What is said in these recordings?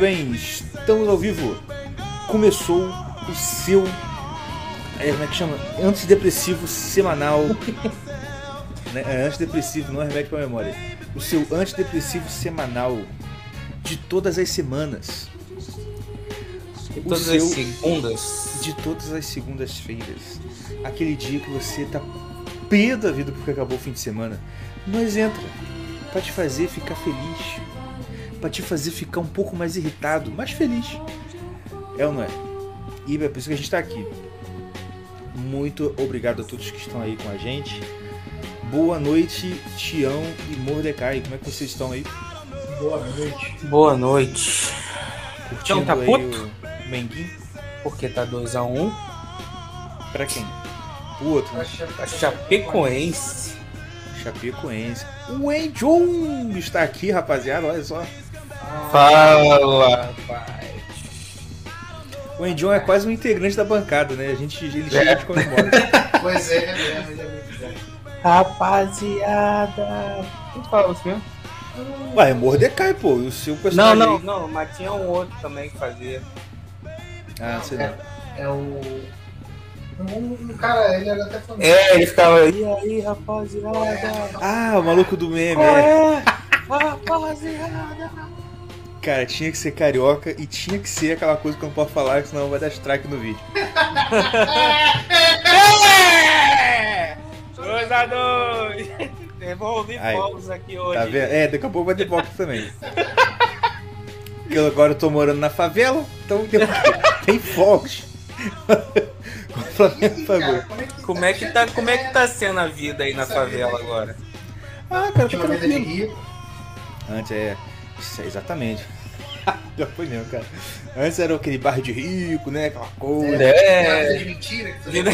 Bem, estamos ao vivo. Começou o seu. É, como é que chama? Antidepressivo semanal. né? É antidepressivo, não é remédio para memória. O seu antidepressivo semanal de todas as semanas. De todas seu- as segundas. De todas as segundas-feiras. Aquele dia que você tá pé da vida porque acabou o fim de semana. Nós entra pra te fazer ficar feliz. Pra te fazer ficar um pouco mais irritado, mais feliz. É ou não é? E é por isso que a gente tá aqui. Muito obrigado a todos que estão aí com a gente. Boa noite, Tião e Mordecai. Como é que vocês estão aí? Boa noite. Boa noite. Curtindo tá aí puto? o Menguinho? Porque tá 2x1. Pra quem? O outro, né? A Chapecoense. Chapecoense. O Enjon está aqui, rapaziada. Olha só. Fala, rapaz. O Enjon é quase um integrante da bancada, né? A gente ele chega de comemora. Pois é, é ele é muito. Rapaziada. Quem fala você mesmo? Ué, é Mordecai, pô. O seu Não, personagem. não, aí. não. Mas tinha um outro também que fazia. Ah, não sei não. É o. Um, um cara, ele era até famoso. É, ele ficava. E aí, rapaziada? Ah, o maluco do meme. É. é? Rapaziada. Cara, tinha que ser carioca e tinha que ser aquela coisa que eu não posso falar, senão vai dar strike no vídeo. 2x2. Devolvi Aí, fogos aqui hoje. Tá vendo? É, daqui a pouco vai ter box também. Porque eu agora eu tô morando na favela, então tem, tem fogos. pagou. Cara, Como é que tá, como é que tá sendo a vida aí na favela agora? Ah, cara, tá tranquilo. Antes é. Isso é exatamente. Já foi mesmo, cara. Antes era aquele bairro de rico, né? Aquela coisa. É. vida de mentira. Que Vida,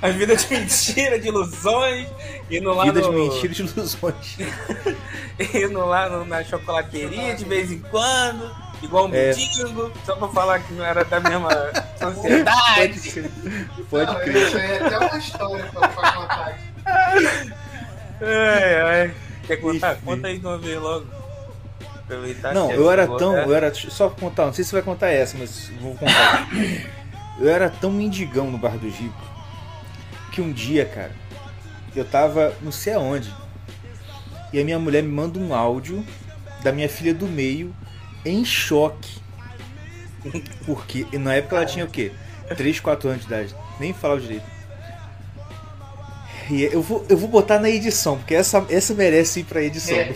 a vida de mentira, de ilusões, indo lá Vida no, de mentira e de ilusões. indo lá no- na chocolateria de vez em quando, igual um É. mendigo, só pra falar que não era da mesma Pode sociedade. Pode crer. Isso aí é até uma história pra, pra contar. Ai, ai. Quer contar? Enfim. Conta aí de uma vez logo. Aproveitar Não, eu era tão. Eu era. Só contar, não sei se você vai contar essa, mas vou contar. Eu era tão mendigão no Bar do Rico que um dia, cara, eu tava não sei aonde. E a minha mulher me manda um áudio da minha filha do meio em choque. Porque na época ela tinha o quê? 3, 4 anos de idade. Nem falava direito. Eu vou, eu vou botar na edição, porque essa, essa merece ir pra edição. É.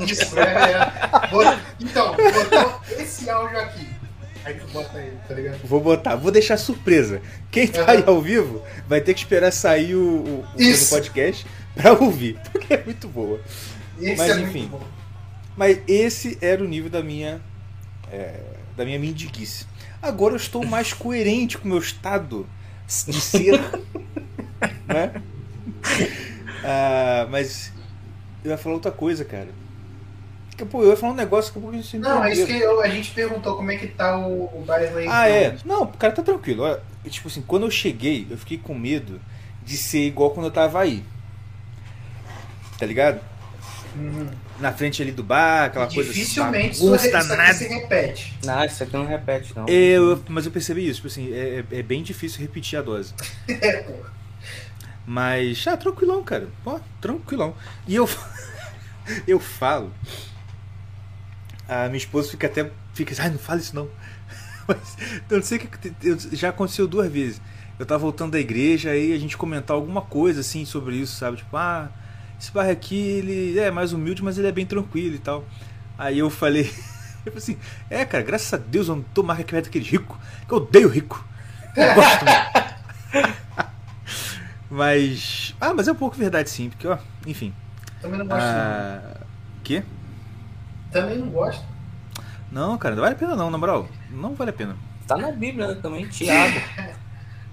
Isso, é, é. Bota- Então, botou esse áudio aqui. Aí tu bota ele, tá ligado? Vou botar, vou deixar surpresa. Quem tá aí ao vivo vai ter que esperar sair o, o, o podcast pra ouvir, porque é muito boa. Esse Mas, é enfim. Mas esse era o nível da minha é, da minha mendiguice. Agora eu estou mais coerente com o meu estado de ser, né? Ah, mas eu ia falar outra coisa, cara. Que, Pô, eu ia falar um negócio que eu vou se Não, é isso que eu- a gente perguntou como é que tá o, o aí. Ah, é. Não, o cara tá tranquilo. Olha, tipo assim, quando eu cheguei, eu fiquei com medo de ser igual quando eu tava aí. Tá ligado? Uhum. Na frente ali do bar, aquela coisa assim, Dificilmente isso, bagunça isso aqui danada. se repete. Não, isso aqui não repete, não. Eu, mas eu percebi isso, tipo assim, é, é bem difícil repetir a dose. É, pô. Mas, ah, tranquilão, cara. Pô, tranquilão. E eu, eu falo. A minha esposa fica até. Fica assim, não fala isso não. Mas eu não sei o que. Já aconteceu duas vezes. Eu tava voltando da igreja aí a gente comentar alguma coisa assim sobre isso, sabe? Tipo, ah, esse bairro aqui, ele é mais humilde, mas ele é bem tranquilo e tal. Aí eu falei. Eu falei assim, é, cara, graças a Deus eu não tô mais daquele rico, que eu odeio rico. Eu gosto, mano. Mas. Ah, mas é um pouco verdade sim, porque, ó, enfim. Também não gosto. Ah. Quê? não. Também não gosto. Não, cara, não vale a pena não, na moral. Não vale a pena. Tá na Bíblia né, também, Tiago.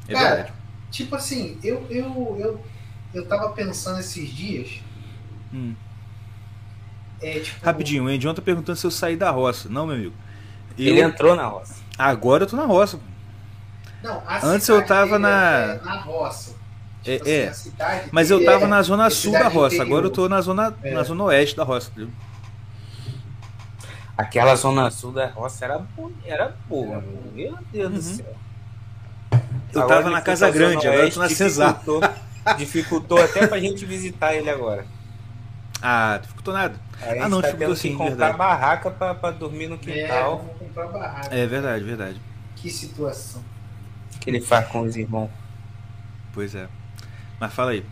É Cara, verdade. Tipo assim, eu, eu, eu, eu tava pensando esses dias. Hum. É, tipo, Rapidinho, o Endion tá perguntando se eu saí da roça. Não, meu amigo. Eu- Ele entrou na roça. Agora eu tô na roça. Não, a Antes eu tava na- É, na roça. É, Tipo é. assim, cidade Mas eu tava é- na zona é sul da roça. interior. Agora eu tô na zona, É. na zona oeste da roça. entendeu? Aquela zona sul da roça era, bo- era boa. Meu Deus do Uhum. céu. Eu Agora tava na Casa Grande, agora eu tô na Cesar. dificultou- Dificultou até pra gente visitar ele agora. Ah, ficou nada. Aí Ah, não, tá dificultou sim, comprar verdade. barraca pra, pra dormir no É, quintal. comprar barraca. É verdade, verdade. Que situação. que ele faz com os irmãos. Pois é. Mas fala aí.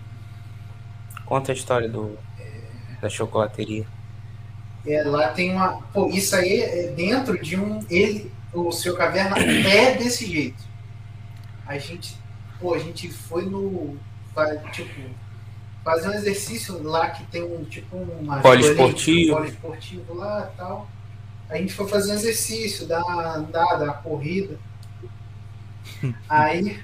Conta a história do, da chocolateria. É, lá tem uma. Pô, isso aí é dentro de um. Ele, o seu caverna é desse jeito. A gente. Pô, a gente foi no. Tipo, fazer um exercício lá que tem um tipo uma. Poliesportivo. Poliesportivo lá e tal. A gente foi fazer um exercício, dar uma andada, uma corrida. Aí,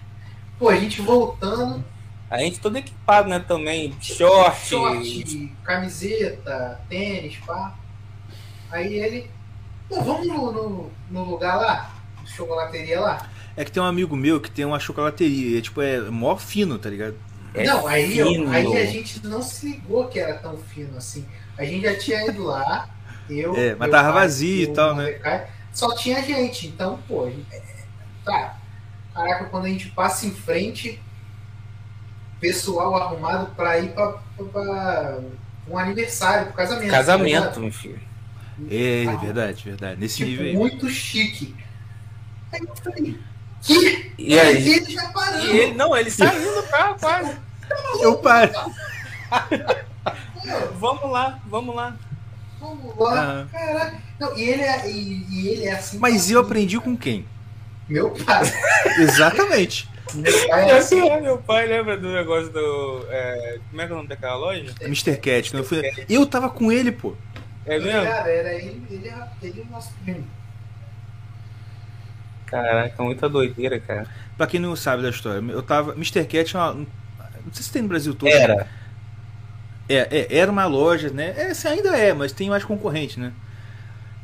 pô, a gente voltando, A gente todo equipado, né? Também. Short. short, camiseta, tênis, pá. Aí ele, pô, vamos no, no, no lugar lá, chocolateria lá. É que tem um amigo meu que tem uma chocolateria. É tipo, é mó fino, tá ligado? É não, aí, eu- aí a gente não se ligou que era tão fino assim. A gente já tinha ido lá, eu. É, mas tava pai vazio e tal, né? Só tinha gente, então, pô, gente- é, tá. Caraca, quando a gente passa em frente, pessoal arrumado pra ir pra um aniversário, pro casamento. Casamento, ligado? meu filho. É, Ah. verdade, verdade. Nesse tipo, nível aí. muito chique. Aí eu falei, que? E aí? ele já parando. E ele, não, ele saiu do carro quase. Eu paro. Vamos lá, vamos lá. Vamos lá, Aham. caraca. Não, e ele é, e, e ele é assim. Mas eu aprendi com quem? Meu pai. Exatamente. Meu pai é assim. Meu pai lembra do negócio do. é, como é que é o nome daquela loja? Mr. Cat. Quando eu, fui... eu tava com ele, pô. É mesmo? Cara, era ele, ele, é- ele é o nosso primo. Caraca, muita doideira, cara. Pra quem não sabe da história, eu tava. Mr. Cat é uma. Não sei se tem no Brasil todo. Era. É, é, era uma loja, né? É, assim, ainda é, mas tem mais concorrente, né?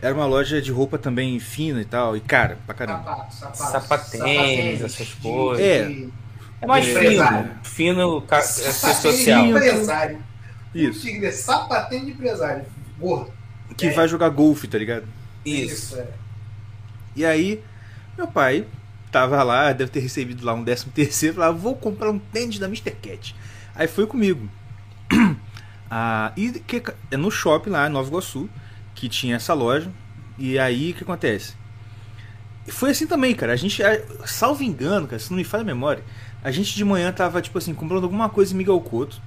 Era uma loja de roupa também fina e tal, e cara, pra caramba. Sapato, sapato. Sapatênis, essas coisas. É. de- É mais Empresário. fino. Fino, ca- é, social. de empresário. Isso. Tinha que dizer sapatênis de empresário. Gordo. Que vai jogar golfe, tá ligado? Isso. é. E aí, meu pai tava lá, deve ter recebido lá um décimo terceiro, falava, vou comprar um tênis da Mr. Cat. Aí foi comigo. Ah, e que, é no shopping lá, em Nova Iguaçu, que tinha essa loja. E aí, o que acontece? Foi assim também, cara. A gente, salvo engano, cara, se não me falha a memória, a gente de manhã tava, tipo assim, comprando alguma coisa em Miguel Couto.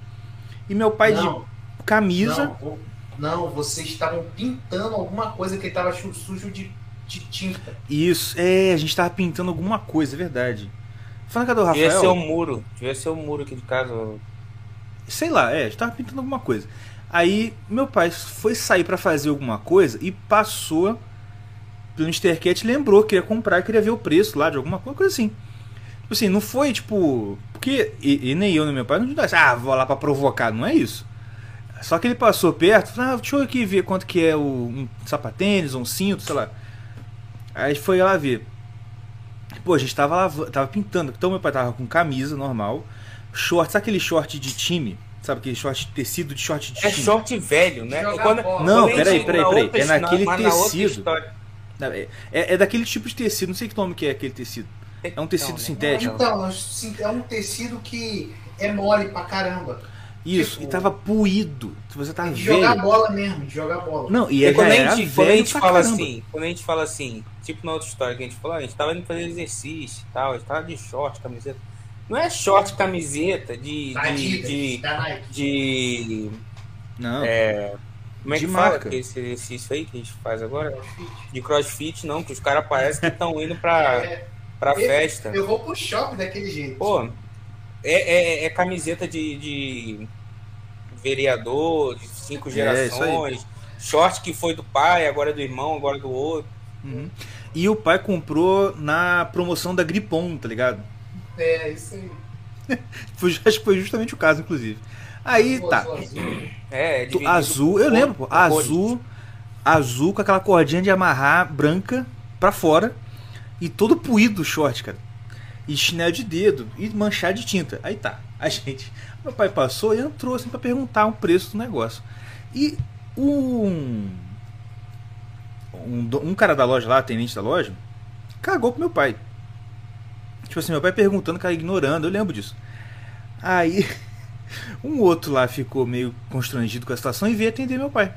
E meu pai Não, de camisa. não, não, vocês estavam pintando alguma coisa que estava sujo de, de tinta. Isso, é, a gente tava pintando alguma coisa, é verdade. Falando que do Devia Rafael. ser o muro. Devia ser o muro aqui de casa. Sei lá, é, a gente tava pintando alguma coisa. Aí meu pai foi sair pra fazer alguma coisa e passou pelo Mr. Cat, lembrou que ia comprar, queria ver o preço lá de alguma coisa, coisa assim. Tipo assim, não foi tipo. Porque. E, e nem eu nem meu pai não disse, ah, vou lá pra provocar, não é isso. Só que ele passou perto, falou, ah, deixa eu aqui ver quanto que é o, um sapatênis, um cinto, sei lá. Aí foi lá ver. Pô, a gente tava lava- tava pintando. Então meu pai tava com camisa normal, short, sabe aquele short de time? Sabe aquele short de tecido de short de É time? short velho, né? Jogar Quando-. Não, quando peraí, peraí, na peraí. É naquele na tecido. história- É, é, é daquele tipo de tecido, não sei que nome que é aquele tecido. É um tecido Não, né? sintético. Então, é um tecido que é mole pra caramba. Isso, tipo- e tava puído. Você tava de jogar velho. bola mesmo, de jogar bola. Não, e E aí quando a gente, quando a gente fala caramba. assim, quando a gente fala assim, tipo na outra história que a gente falou, ah, a gente tava indo fazer exercício e tal, a gente tava de short, camiseta. Não é short, camiseta de. Da de, Adidas, de, Nike. de- Não, como é De que fala marca. que esse exercício aí que a gente faz agora? De crossfit, não, que os caras parecem que estão indo pra, É, pra eu- festa. Eu vou pro shopping daquele jeito. Pô, é, é, é camiseta de, de vereador, de cinco É, gerações. Short que foi do pai, agora é do irmão, agora é do outro. Uhum. E o pai comprou na promoção da Gripon, tá ligado? É, isso aí. Foi, acho que foi justamente o caso, inclusive. Aí Pô, tá. azul, azul. É, é azul, eu cor- lembro, pô. Azul, azul com aquela cordinha de amarrar branca pra fora e todo puído o short, cara. E chinelo de dedo e manchar de tinta. Aí tá. A gente, meu pai passou e entrou assim pra perguntar o preço do negócio. E um um, um cara da loja lá, atendente da loja, cagou pro meu pai. Tipo assim, meu pai perguntando, cara ignorando, eu lembro disso. Aí, um outro lá ficou meio constrangido com a situação e veio atender meu pai.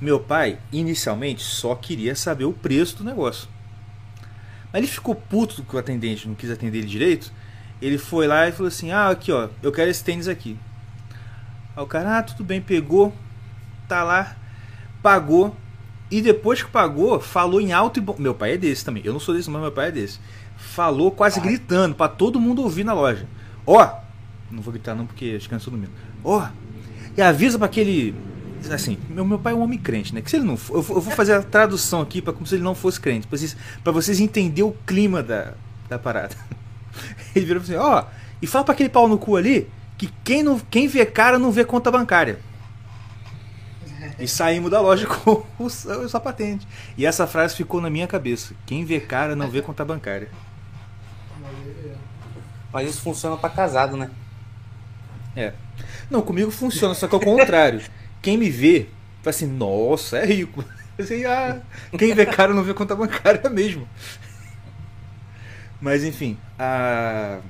Meu pai, inicialmente, só queria saber o preço do negócio. Mas ele ficou puto que o atendente não quis atender ele direito. Ele foi lá e falou assim: Ah, aqui ó, eu quero esse tênis aqui. Aí o cara, ah, tudo bem, pegou, tá lá, pagou. E depois que pagou, falou em alto e bom. Meu pai é desse também. Eu não sou desse, mas meu pai é desse. Falou quase Ai. gritando pra todo mundo ouvir na loja. Ó, não vou gritar não porque as crianças estão dormindo. Ó, e avisa pra aquele. Assim, meu, meu pai é um homem crente, né? Que se ele não for. Eu vou, eu vou fazer a tradução aqui pra como se ele não fosse crente. Pra vocês, pra vocês entenderem o clima da, da parada. Ele virou assim: ó, e fala pra aquele pau no cu ali que quem, não, quem vê cara não vê conta bancária. E saímos da loja com o, o sapatente. E essa frase ficou na minha cabeça: quem vê cara não vê conta bancária. Mas isso funciona pra casado, né? É. Não, comigo funciona, só que ao contrário. Quem me vê, fala assim, nossa, é rico. Assim, ah, quem vê cara não vê conta bancária mesmo. Mas enfim, a.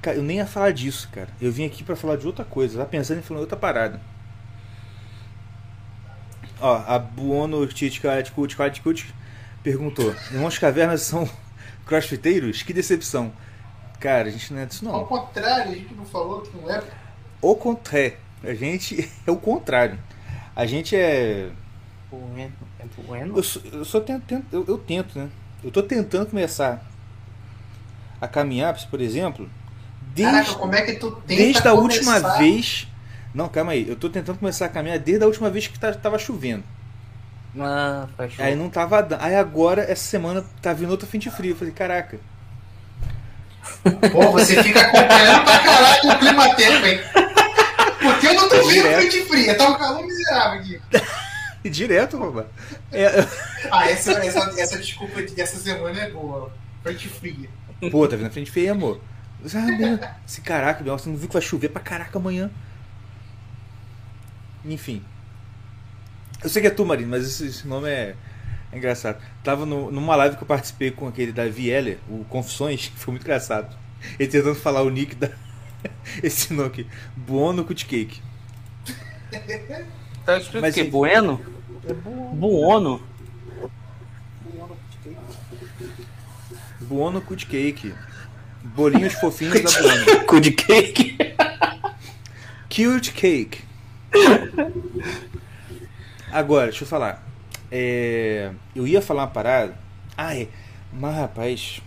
Cara, eu nem ia falar disso, cara. Eu vim aqui pra falar de outra coisa. Tava pensando em falar outra parada. Ó, a Buono Titkatkut perguntou: Irmãos Cavernas são crossfiteiros? Que decepção. Cara, a gente não é disso Ao não. contrário, a gente não falou que não é. O contrário. A gente é o contrário. A gente é. Bueno. É bueno? Eu, só- eu só tento, tento- eu, eu tento, né? Eu tô tentando começar a caminhar, por exemplo, desde, Caraca, como é que tu tenta desde a última vez. Não, calma aí. Eu tô tentando começar a caminhar desde a última vez que tá- tava chovendo. Ah, faz. Aí não tava dando. Aí agora, essa semana, tá vindo outra frente fria. Eu falei, caraca. Pô, você fica acompanhando pra caralho o clima tempo, hein? Porque eu não tô vendo frente fria, tá um calor miserável aqui. E direto, rouba. É, Ah, essa, essa, essa desculpa de- dessa semana é boa. Frente fria. Pô, tá vindo frente feia, amor. Ah, meu, esse caraca, você não viu que vai chover pra caraca amanhã? Enfim. Eu sei que é tu, Marino, mas esse, esse nome é, é engraçado. Tava no- numa live que eu participei com aquele da Heller, o Confissões, que foi muito engraçado. Ele tentando falar o nick da. Esse nome aqui. Buono Cutcake. Tá escrito Mas o quê? enfim. Bueno? É Buono. Buono? Buono Cutcake. Bolinhos fofinhos da Buono. Cu de cake? Cute Cake. Agora, deixa eu falar. É, eu ia falar uma parada. Ah, é. Mas, rapaz.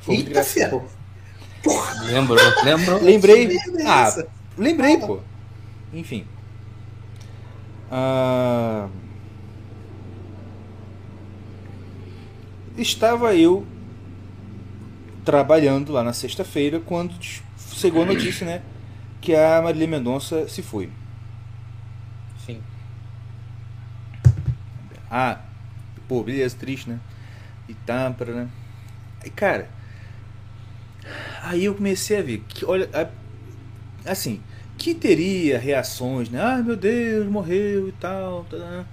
Foi Eita, fera. Lembrou, lembrou. Lembrei. É Ah, essa? lembrei, pô. Enfim. Ah, estava eu trabalhando lá na sexta-feira quando chegou a notícia, né? Que a Marília Mendonça se foi. Ah, pô, beleza, triste, né? E tá, né? Aí, cara, aí eu comecei a ver que, olha, assim, que teria reações, né? Ai meu Deus, morreu e tal. tá, tá.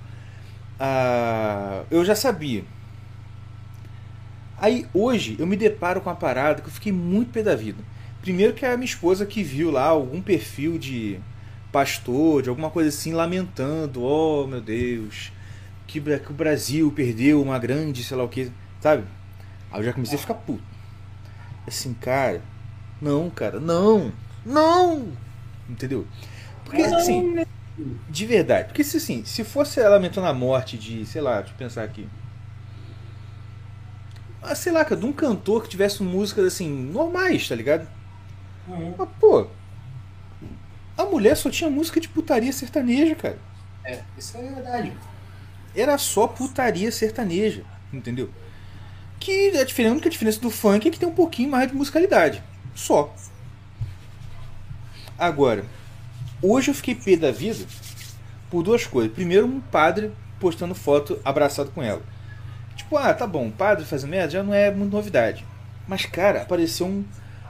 Ah, eu já sabia. Aí hoje eu me deparo com uma parada que eu fiquei muito pé da vida. Primeiro que é a minha esposa que viu lá algum perfil de pastor, de alguma coisa assim, lamentando, oh meu Deus, que, que o Brasil perdeu uma grande, sei lá o que, sabe? Aí eu já comecei a ficar puto. Assim, cara, não, cara, não, não, entendeu? Porque assim, de verdade, porque se assim, se fosse ela lamentando a morte de, sei lá, deixa eu pensar aqui. Ah, sei lá, cara, de um cantor que tivesse músicas assim, normais, tá ligado? Uhum. Mas, pô, a mulher só tinha música de putaria sertaneja, cara. É, isso é verdade. Era só putaria sertaneja, entendeu? Que a, diferença, a única diferença do funk é que tem um pouquinho mais de musicalidade. Só. Agora, hoje eu fiquei pé da vida por duas coisas. Primeiro, um padre postando foto abraçado com ela. Tipo, ah, tá bom, padre fazendo merda já não é muito novidade. Mas, cara, apareceu um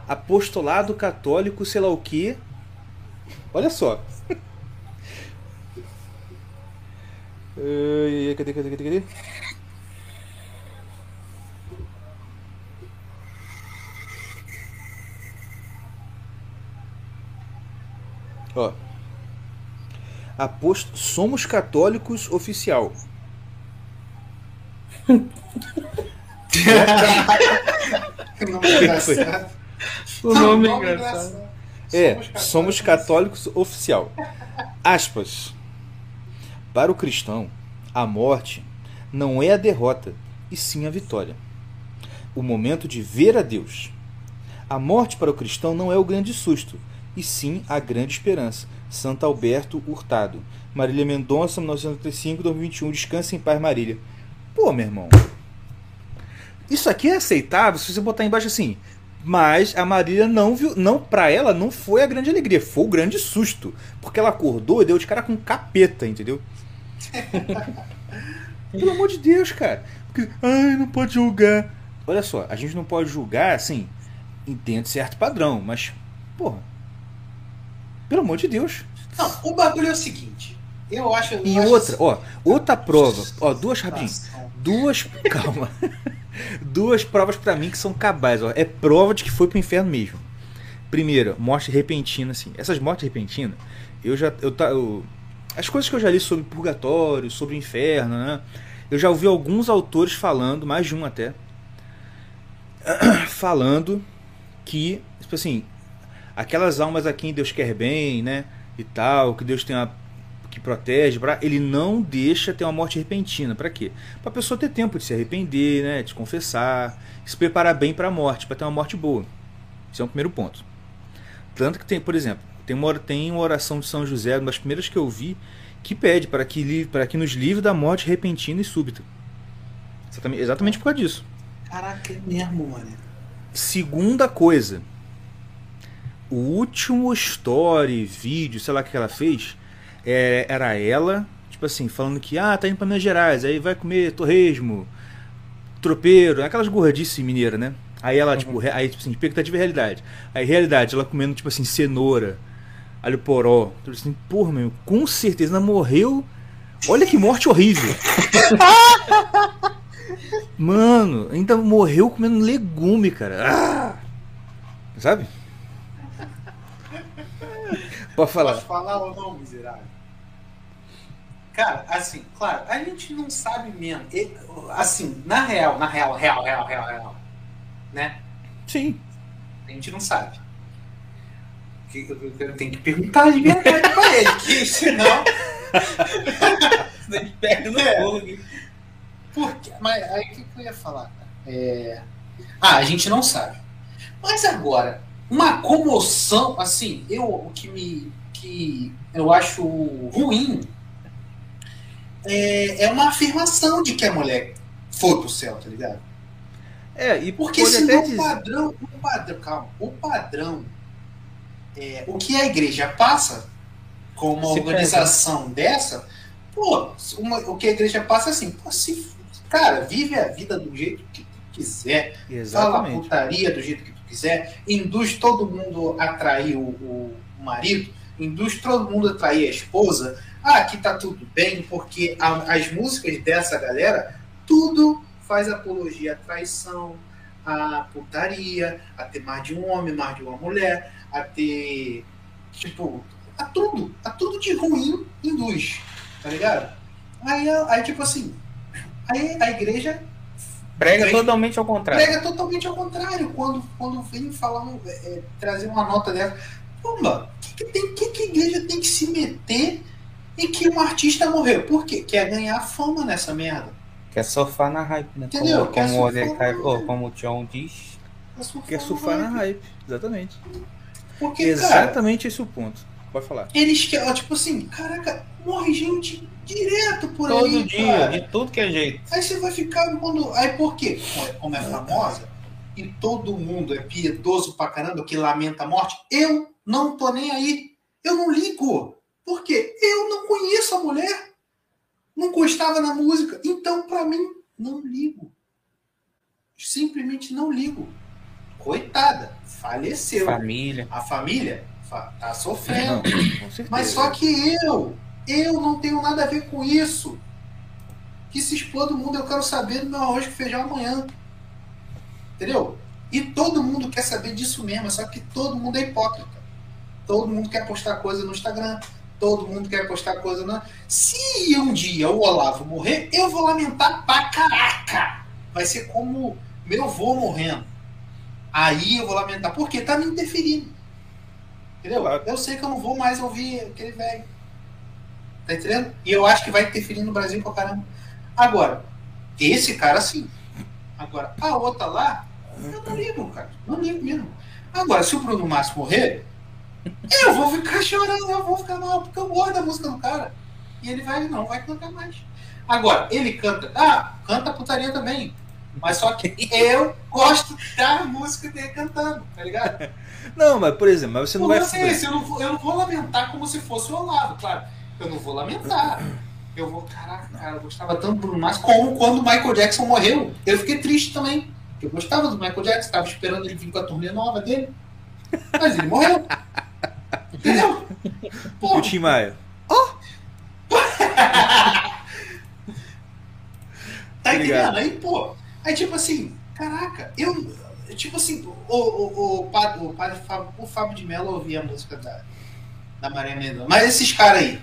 apostolado católico, sei lá o que. Olha só. Uh, cadê, cadê, cadê, cadê? Ó. Aposto, somos católicos oficial. Que nome engraçado. O nome é engraçado. É, somos católicos oficial. Aspas. Para o cristão, a morte não é a derrota, e sim a vitória. O momento de ver a Deus. A morte para o cristão não é o grande susto, e sim a grande esperança. Santo Alberto Hurtado. Marília Mendonça, 1935, 2021. Descansa em paz, Marília. Pô, meu irmão. Isso aqui é aceitável se você botar embaixo assim. Mas a Marília não viu. Não, pra ela não foi a grande alegria, foi o grande susto. Porque ela acordou e deu de cara com capeta, entendeu? Pelo amor de Deus, cara. Porque, ai, não pode julgar. Olha só, a gente não pode julgar, assim, entende certo padrão, mas, porra. Pelo amor de Deus. Não, o bagulho é o seguinte. Eu acho. eu E acho outra, assim, ó, outra prova, ó, duas rapidinho. Duas, calma. Duas provas pra mim que são cabais, ó. É prova de que foi pro inferno mesmo. Primeira, morte repentina, assim. Essas mortes repentinas, eu já eu tá eu, as coisas que eu já li sobre purgatório, sobre inferno, né? Eu já ouvi alguns autores falando, mais de um até, falando que, tipo assim, aquelas almas a quem Deus quer bem, né? E tal, que Deus tem uma que protege, ele não deixa ter uma morte repentina. Pra quê? Pra pessoa ter tempo de se arrepender, né? De confessar, se preparar bem pra morte, pra ter uma morte boa. Esse é um primeiro ponto. Tanto que tem, por exemplo, tem uma, tem uma oração de São José, uma das primeiras que eu vi, que pede para que, para que nos livre da morte repentina e súbita. Exatamente, exatamente por causa disso. Caraca, é mesmo, mano. Segunda coisa. O último story, vídeo, sei lá o que ela fez, é, era ela, tipo assim, falando que, ah, tá indo pra Minas Gerais, aí vai comer torresmo, tropeiro, aquelas gordices mineiras, né? Aí ela, tipo, re- aí, tipo assim, expectativa e realidade. Aí, realidade, ela comendo, tipo assim, cenoura, alho poró. Tudo assim, porra, meu, com certeza morreu. Olha que morte horrível. Mano, ainda morreu comendo legume, cara. Ah! Sabe? Pode falar. Pode falar ou não, miserável? Cara, assim, claro, a gente não sabe mesmo. Assim, na real, na real, real, real, real, real. Né? Sim. A gente não sabe. Que- Eu tenho que perguntar de verdade pra ele, que senão. A gente perde no É. fogo aqui. Por quê? Mas aí o que, que eu ia falar? cara? É... Ah, a gente não sabe. Mas agora, uma comoção, assim, eu o que me que eu acho ruim é, é uma afirmação de que a mulher foi pro céu, tá ligado? É, e Porque senão o padrão, o padrão, calma, o padrão, é, o que a igreja passa com uma Se organização dessa, pô, uma- o que a igreja passa é assim, pô, se, cara, vive a vida do jeito que tu quiser, fala Exatamente. putaria do jeito que tu quiser, induz todo mundo a trair o, o marido, induz todo mundo a trair a esposa, ah, aqui tá tudo bem, porque a- as músicas dessa galera, tudo faz apologia à traição, à putaria, a ter mais de um homem, mais de uma mulher, a ter, tipo, a tudo, a tudo de ruim induz, tá ligado? Aí, aí tipo assim, aí a igreja Prega totalmente ao contrário. prega totalmente ao contrário quando, quando vem falar, é, trazer uma nota dessa. Pumba, o que, que, tem- que, que a igreja tem que se meter em que um artista morreu? Por quê? Quer ganhar fama nessa merda. Quer surfar na hype, né? Entendeu? Como, Quer como, o surfar na hype. como o John diz. Quer surfar na hype. Exatamente. Porque, cara, Exatamente esse é o ponto. Pode falar. eles querem, ó, tipo assim, caraca, morre gente direto por Todo aí, dia, cara. de tudo que é jeito. Aí você vai ficar quando. Aí por quê? Como é famosa e todo mundo é piedoso pra caramba que lamenta a morte, eu não tô nem aí. Eu não ligo. Por quê? Eu não conheço a mulher. Não gostava da música. Então, pra mim, não ligo. Simplesmente não ligo. Coitada, faleceu. Família. A família fa- tá sofrendo. Não. Mas só que eu, eu não tenho nada a ver com isso. Que se exploda o mundo, eu quero saber do meu arroz com feijão amanhã. Entendeu? E todo mundo quer saber disso mesmo, só que todo mundo é hipócrita. Todo mundo quer postar coisa no Instagram, todo mundo quer postar coisa na. Se um dia o Olavo morrer, eu vou lamentar pra caraca. Vai ser como meu avô morrendo. Aí eu vou lamentar, porque tá me interferindo. Entendeu? Eu sei que eu não vou mais ouvir aquele velho. Tá entendendo? E eu acho que vai interferir no Brasil pra caramba. Agora, esse cara sim. Agora, a outra lá, eu não ligo, cara. Não ligo mesmo. Agora, se o Bruno Márcio morrer, eu vou ficar chorando, eu vou ficar mal, porque eu gosto da música do cara. E ele vai, não vai cantar mais. Agora, ele canta, ah, canta putaria também. Mas só que eu gosto da música dele cantando, tá ligado? Não, mas por exemplo, mas você não O vai. é esse, eu não, vou, eu não vou lamentar como se fosse o Olavo, claro. Eu não vou lamentar. Eu vou, caraca, cara, eu gostava tanto do Bruno Mars como quando o Michael Jackson morreu. Eu fiquei triste também. Eu gostava do Michael Jackson, estava esperando ele vir com a turnê nova dele. Mas ele morreu. Entendeu? Pô, o Tim Maia? Tá Tá ligado. entendendo? Aí, pô. Aí, tipo assim, caraca, eu. Tipo assim, o, o, o, padre, o, padre Fábio, o Fábio de Mello ouvia a música da, da Maria Mendonça. Mas esses caras aí,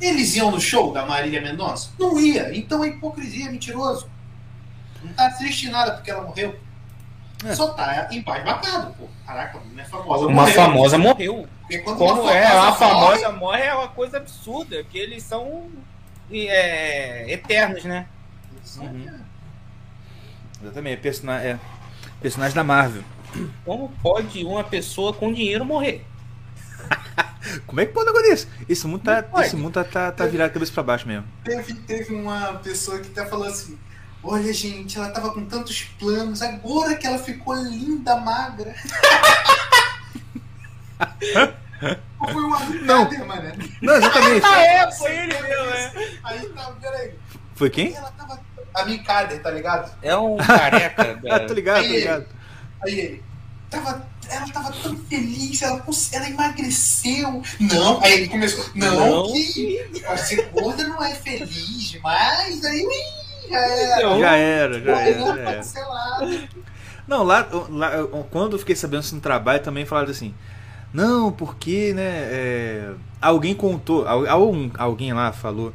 eles iam no show da Marília Mendonça? Não ia. Então é hipocrisia, é mentiroso. Não tá triste em nada porque ela morreu. É. Só tá embasbacado, pô. Caraca, não é famosa. Uma morreu. famosa morreu. Como uma é, uma morre, famosa morre é uma coisa absurda, que eles são é, eternos, né? Uhum. Exatamente, é persona- é personagem da Marvel. Como pode uma pessoa com dinheiro morrer? Como é que pode um negócio desse? Esse mundo tá, Não pode. esse mundo tá, tá, tá virado cabeça pra baixo mesmo. Teve, teve uma pessoa que até falou assim: Olha, gente, ela tava com tantos planos, agora que ela ficou linda, magra. Foi uma Não. Não, exatamente. é, foi ele mesmo, é. Aí tá, peraí. Foi quem? Ela tava. A Mikader, tá ligado? É um careca. Ah, tô ligado, tô Aí, ligado. Aí ele. Tava, ela tava tão feliz, ela, ela emagreceu. Não, aí ele começou. Não, Não. que ser gorda não é feliz, mas aí ih, já era. Então, Já era, já era, já era. Não, lá, lá quando eu fiquei sabendo isso no trabalho também falaram assim. Não, porque, né? é, alguém contou, al- al- alguém lá falou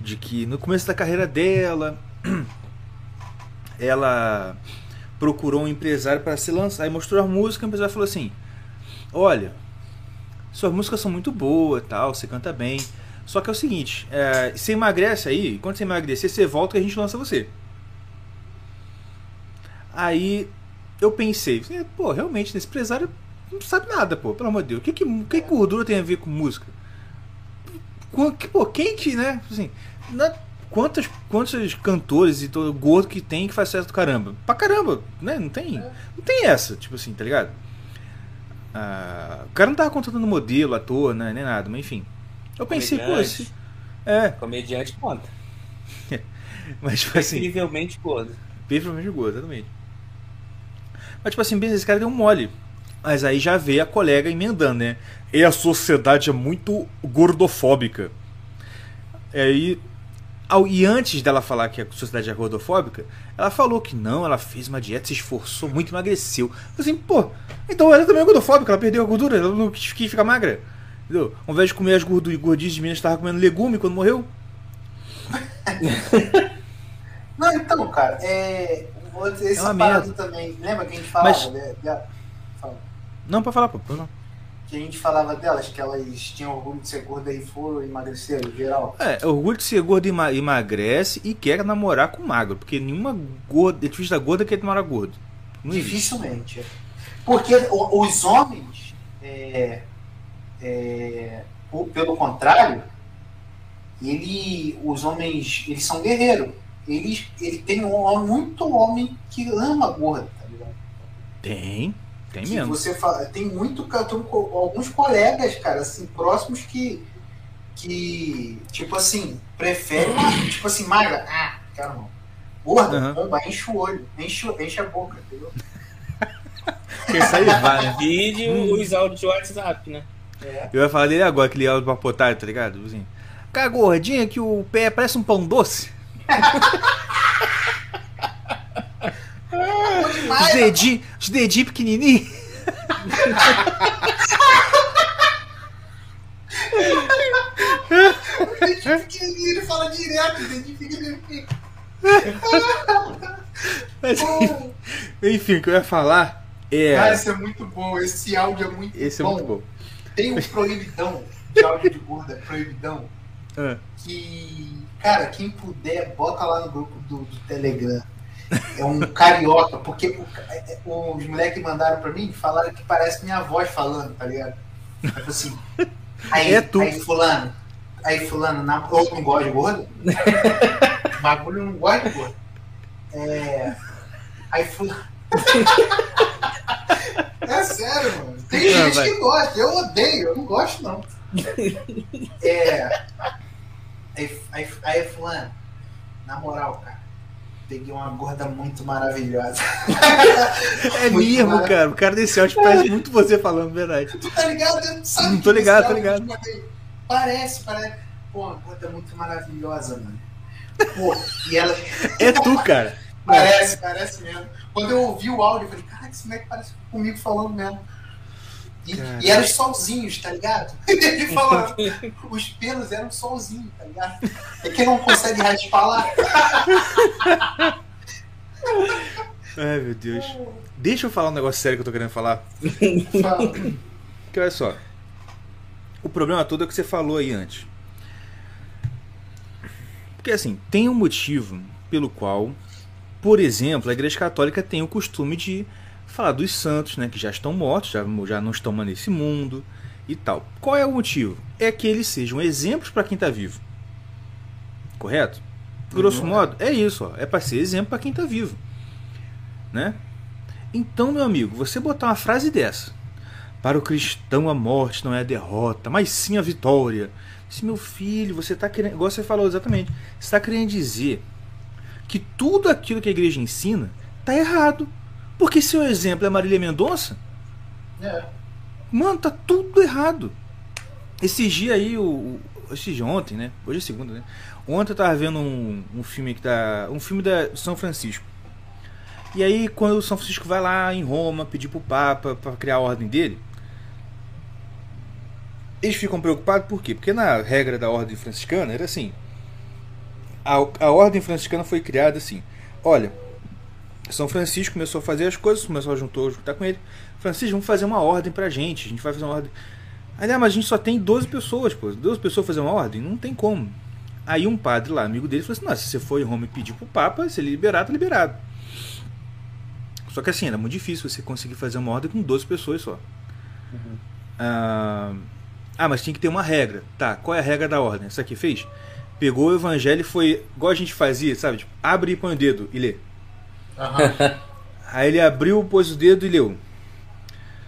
de que no começo da carreira dela, ela procurou um empresário para se lançar e mostrou a música. O empresário falou assim: Olha, suas músicas são muito boas, tal, você canta bem. Só que é o seguinte: é, você emagrece aí, quando você emagrecer, você volta e a gente lança você. Aí eu pensei, falei, pô, realmente, esse empresário não sabe nada, pô, pelo amor de Deus. O que, que, que que gordura tem a ver com música? Qu- que, Pô, quem que, né? Assim, na- quantos, quantos cantores e todo gordo que tem que faz sucesso do caramba? Pra caramba, né? Não tem, não tem essa, tipo assim, tá ligado? Ah, o cara não tava contratando modelo, ator, né? Nem nada, mas enfim. Eu pensei, pô, esse. É, Comediante conta. mas tipo assim. Incrivelmente gordo. Perfeitamente gordo, exatamente. Mas, tipo assim, beleza, esse cara deu um mole. Mas aí já veio a colega emendando, né? E a sociedade é muito gordofóbica. E aí. E antes dela falar que a sociedade é gordofóbica, ela falou que não, ela fez uma dieta, se esforçou muito, emagreceu. Eu Assim, pô, então ela também é gordofóbica, ela perdeu a gordura, ela não quis ficar magra. Entendeu? Ao invés de comer as gordu- gordinhas de meninas, estava comendo legume quando morreu. Não, então, cara, é. Essa É uma parada merda. também. Lembra que a gente falava Mas- dela? Fala. Não, pra falar, pô, não. Que a gente falava delas, que elas tinham orgulho de ser gorda e foram emagrecer, em geral. É, orgulho de ser gordo ema- emagrece e quer namorar com magro. Porque nenhuma gorda, ativista gorda quer namorar gordo. Não existe. Dificilmente. Porque o- os homens, é, é, pelo contrário, ele, os homens, eles são guerreiros. Eles, ele tem um, muito homem que ama gorda, tá ligado? Tem, tem mesmo. você fala, tem muito tem alguns colegas, cara, assim, próximos que que tipo assim, preferem tipo assim, magra, ah, quero não. Gorda, Aham. bomba, enche o olho, enche, enche a boca, entendeu? Esse aí vai? Vídeo Hum. os áudios de WhatsApp, né? É. Eu ia falar dele agora, aquele áudio papotário, tá ligado? Assim, cara gordinha que o pé parece um pão doce. Bom demais, Os dedinhos, os dedinhos pequenininhos. O dedinho pequenininho, ele fala direto, o dedinho pequenininho. Mas, enfim, o que eu ia falar é. Cara, isso é muito bom. Esse áudio é muito Esse é bom. muito bom. Tem um proibidão de áudio de gorda, proibidão, Ah, que, cara, quem puder, bota lá no grupo do, do Telegram. É um carioca, porque o é- é- os moleques mandaram pra mim falaram que parece minha voz falando, tá ligado? Tipo assim. Aí, É tu. aí fulano, aí fulano, na, ou não gosta de gordo? Bagulho não gosta de gordo. É, aí fulano. É sério, mano. Tem Não, gente vai. que gosta, eu odeio, eu não gosto não. É. Aí, aí, aí fulano, na moral, cara, peguei uma gorda muito maravilhosa. É Muito mesmo, cara. O cara desse áudio parece muito você falando, verdade. Tu tá ligado? Eu não sabe Não tô ligado, tô ligado. Parece, parece. Pô, uma gorda muito maravilhosa, mano. Pô, e ela. É tu, cara. Parece, parece mesmo. Quando eu ouvi o áudio, eu falei, caraca, esse moleque parece comigo falando mesmo. E, e eram os solzinhos, tá ligado? Ele falando, os pelos eram solzinhos, tá ligado? É que não consegue raspar lá. Ai, meu Deus. Deixa eu falar um negócio sério que eu tô querendo falar. Fala. Porque olha só. O problema todo é o que você falou aí antes. Porque assim, tem um motivo pelo qual, por exemplo, a Igreja Católica tem o costume de falar dos santos, né, que já estão mortos, já, já não estão mais nesse mundo e tal. Qual é o motivo? É que eles sejam exemplos para quem está vivo. Correto? Grosso Uhum. modo, é isso, ó, é para ser exemplo para quem está vivo, né? Então, meu amigo, você botar uma frase dessa, para o cristão a morte não é a derrota, mas sim a vitória. Se meu filho, você está querendo, igual você falou exatamente, você está querendo dizer que tudo aquilo que a igreja ensina tá errado. Porque seu exemplo é Marília Mendonça, É. mano, tá tudo errado. Esses dias aí, o, o- esses dias ontem, né? Hoje é segunda, né? Ontem eu tava vendo um, um filme que tá. Um filme da São Francisco. E aí, quando o São Francisco vai lá em Roma pedir pro Papa para criar a ordem dele, eles ficam preocupados por quê? Porque na regra da ordem franciscana era assim: a, a ordem franciscana foi criada assim. Olha, São Francisco começou a fazer as coisas, começou a juntou, juntar com ele. Francisco, vamos fazer uma ordem pra gente. A gente vai fazer uma ordem. Aí, ah, mas a gente só tem 12 pessoas, pô. 12 pessoas fazer uma ordem? Não tem como. Aí um padre lá, amigo dele, falou assim: não, se você for em Roma e pedir pro Papa, se ele liberar, tá liberado. Só que assim, era muito difícil você conseguir fazer uma ordem com 12 pessoas só. Ah, ah, mas tinha que ter uma regra. Tá, qual é a regra da ordem? Essa aqui fez? Pegou o evangelho e foi igual a gente fazia, sabe? Tipo, abre e põe o dedo e lê. Aham. Aí ele abriu, pôs o dedo e leu.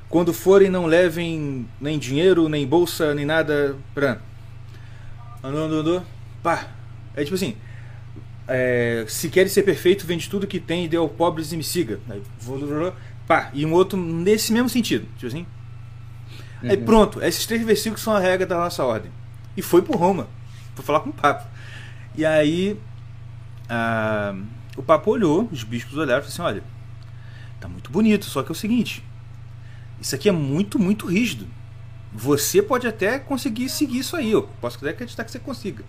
Quando forem, não levem nem dinheiro, nem bolsa, nem nada pra. Andou, andou, andou. Pá. É tipo assim. é, se queres ser perfeito, vende tudo que tem e dê aos pobres e me siga. Aí, pá. E um outro nesse mesmo sentido. Tipo assim. Aí pronto, esses três versículos são a regra da nossa ordem. E foi por Roma. Foi falar com o Papa. E aí. ah, o Papa olhou, os bispos olharam e falaram assim: olha, tá muito bonito, só que é o seguinte. Isso aqui é muito, muito rígido. Você pode até conseguir seguir isso aí. Eu posso até acreditar que você consiga.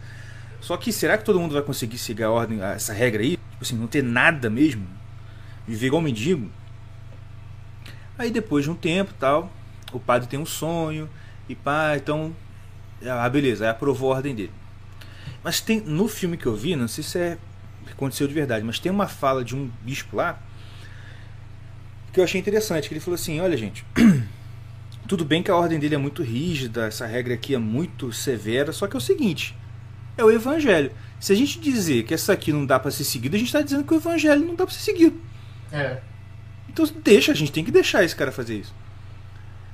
Só que será que todo mundo vai conseguir seguir a ordem, essa regra aí? Tipo assim, não ter nada mesmo? Viver igual um mendigo? Aí depois de um tempo tal, o padre tem um sonho, e pá, então. Ah, beleza, aí aprovou a ordem dele. Mas tem. No filme que eu vi, não sei se é, aconteceu de verdade, mas tem uma fala de um bispo lá que eu achei interessante, que ele falou assim, olha gente, tudo bem que a ordem dele é muito rígida, essa regra aqui é muito severa, só que é o seguinte, é o evangelho. Se a gente dizer que essa aqui não dá para ser seguida, a gente está dizendo que o evangelho não dá para ser seguido. É. Então deixa, a gente tem que deixar esse cara fazer isso.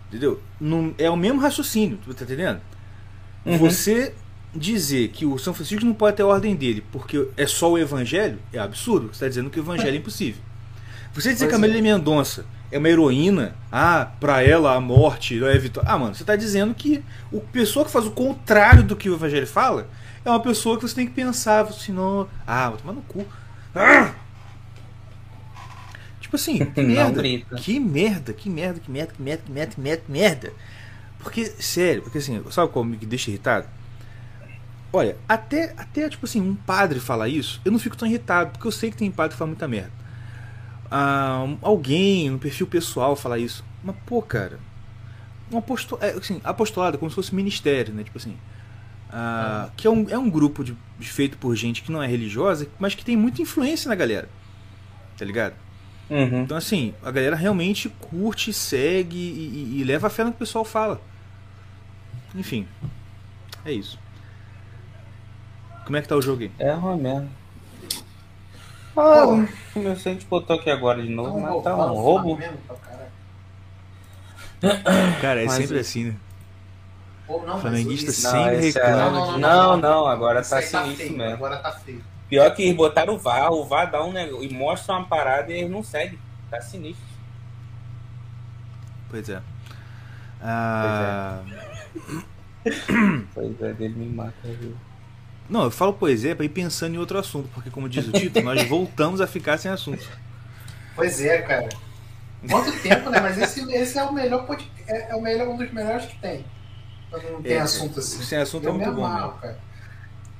Entendeu? Não, é o mesmo raciocínio, tu tá entendendo? Uhum. Você dizer que o São Francisco não pode ter a ordem dele porque é só o evangelho é absurdo. Você está dizendo que o evangelho é impossível. Você dizer Pois que a é. Marília Mendonça é uma heroína, ah, pra ela a morte é vitória. Ah, mano, você tá dizendo que a pessoa que faz o contrário do que o evangelho fala é uma pessoa que você tem que pensar, assim, não, ah, vou tomar no cu. Ah! Tipo assim, que merda, que merda, que merda, que merda, que merda, que merda, que merda, que merda. Porque, sério, porque assim, sabe qual me deixa irritado? Olha, até, até tipo assim, um padre falar isso, eu não fico tão irritado, porque eu sei que tem padre que fala muita merda. Ah, alguém no perfil pessoal falar isso. Mas, pô, cara, um aposto é, assim, apostolado como se fosse ministério, né? Tipo assim. ah, que é um, é um grupo de, de- feito por gente que não é religiosa, mas que tem muita influência na galera. Tá ligado? Uhum. Então, assim, a galera realmente curte, segue e, e- e leva a fé no que o pessoal fala. Enfim, é isso. Como é que tá o jogo aí? É uma merda. Ah, o meu site botou aqui agora de Tá novo, mas tá um roubo. Cara, é Mas sempre assim, né? Pô, não, Flamenguista isso- sempre esse é- reclama Não, não, Não, não, agora tá aí sinistro feio, mesmo. Agora tá feio. Pior que eles botaram o VAR, o VAR dá um negócio e mostra uma parada e eles não seguem. Tá sinistro. Pois é. Ah, Pois é, dele me mata, viu? Não, eu falo poesia pra ir pensando em outro assunto, porque como diz o título, nós voltamos a ficar sem assunto. Pois é, cara. Quanto tempo, né? Mas esse, esse é o melhor podcast. É, é o melhor, um dos melhores que tem. Quando não tem É, assunto assim. Sem assunto é Eu me muito bom. Né? cara.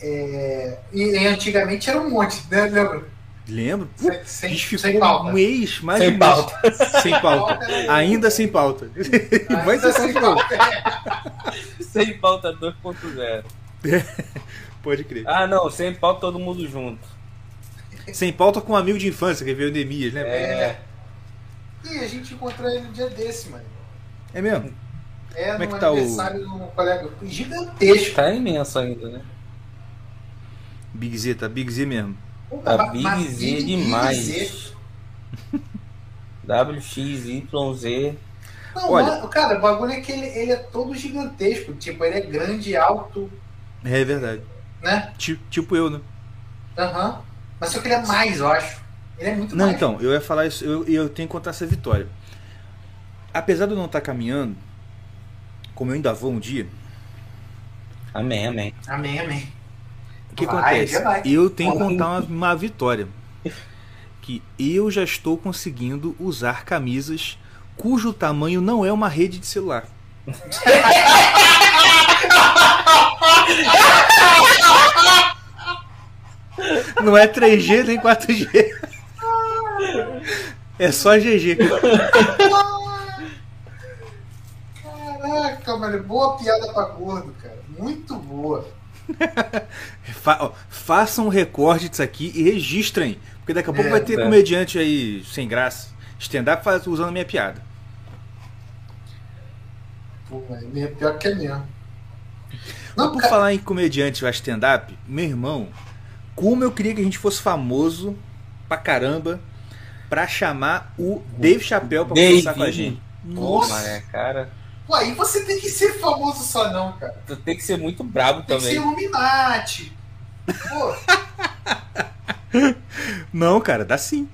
É, e, e antigamente era um monte, né? Lembra? Lembro? Sem, A sem, gente ficou sem pauta. um mês, mais Sem um mês. pauta. Sem pauta. Pauta Ainda sem pauta. Vai ser Ainda sem pauta. Sem pauta 2.0. Pode crer. Ah, não, sem pauta todo mundo junto. Sem pauta com um amigo de infância que veio o Nemias, né? É. E a gente encontrou ele no dia desse, mano. É mesmo? É, Como é no que tá o- aniversário de um colega gigantesco. Tá imenso ainda, né? Big Z, tá Big Z mesmo. Tá Mas- Big Z Big Z. demais. WXYZ. Não, Olha- mano, cara, o bagulho é que ele, ele é todo gigantesco. Tipo, ele é grande, alto, É verdade. Né? Ti- Tipo eu, né? Aham. Mas só que ele é mais, eu acho. Ele é muito Não, mais. então, eu ia falar isso, eu, eu tenho que contar essa vitória. Apesar de eu não estar caminhando, como eu ainda vou um dia, Amém, amém. Amém, amém. o que Vai, acontece? Eu tenho que contar uma, uma vitória. Que eu já estou conseguindo usar camisas cujo tamanho não é uma rede de celular. Não é 3G nem 4G. É só GG. Caraca, mano, boa piada pra gordo, cara. Muito boa. Fa ó, façam um recorde disso aqui e registrem. Porque daqui a pouco É, vai ter é. comediante aí sem graça. Stand-up usando a minha piada. Pô, mas é pior que é mesmo. Mas Não, por cara, falar em comediante ou stand-up, meu irmão, como eu queria que a gente fosse famoso pra caramba pra chamar o Dave Chappelle pra Dave. conversar com a gente. Pô, Nossa. mané, cara. pô, aí você tem que ser famoso só não, cara. Tu tem que ser muito brabo Tem que ser também. Illuminati. Pô, Não, cara, dá sim.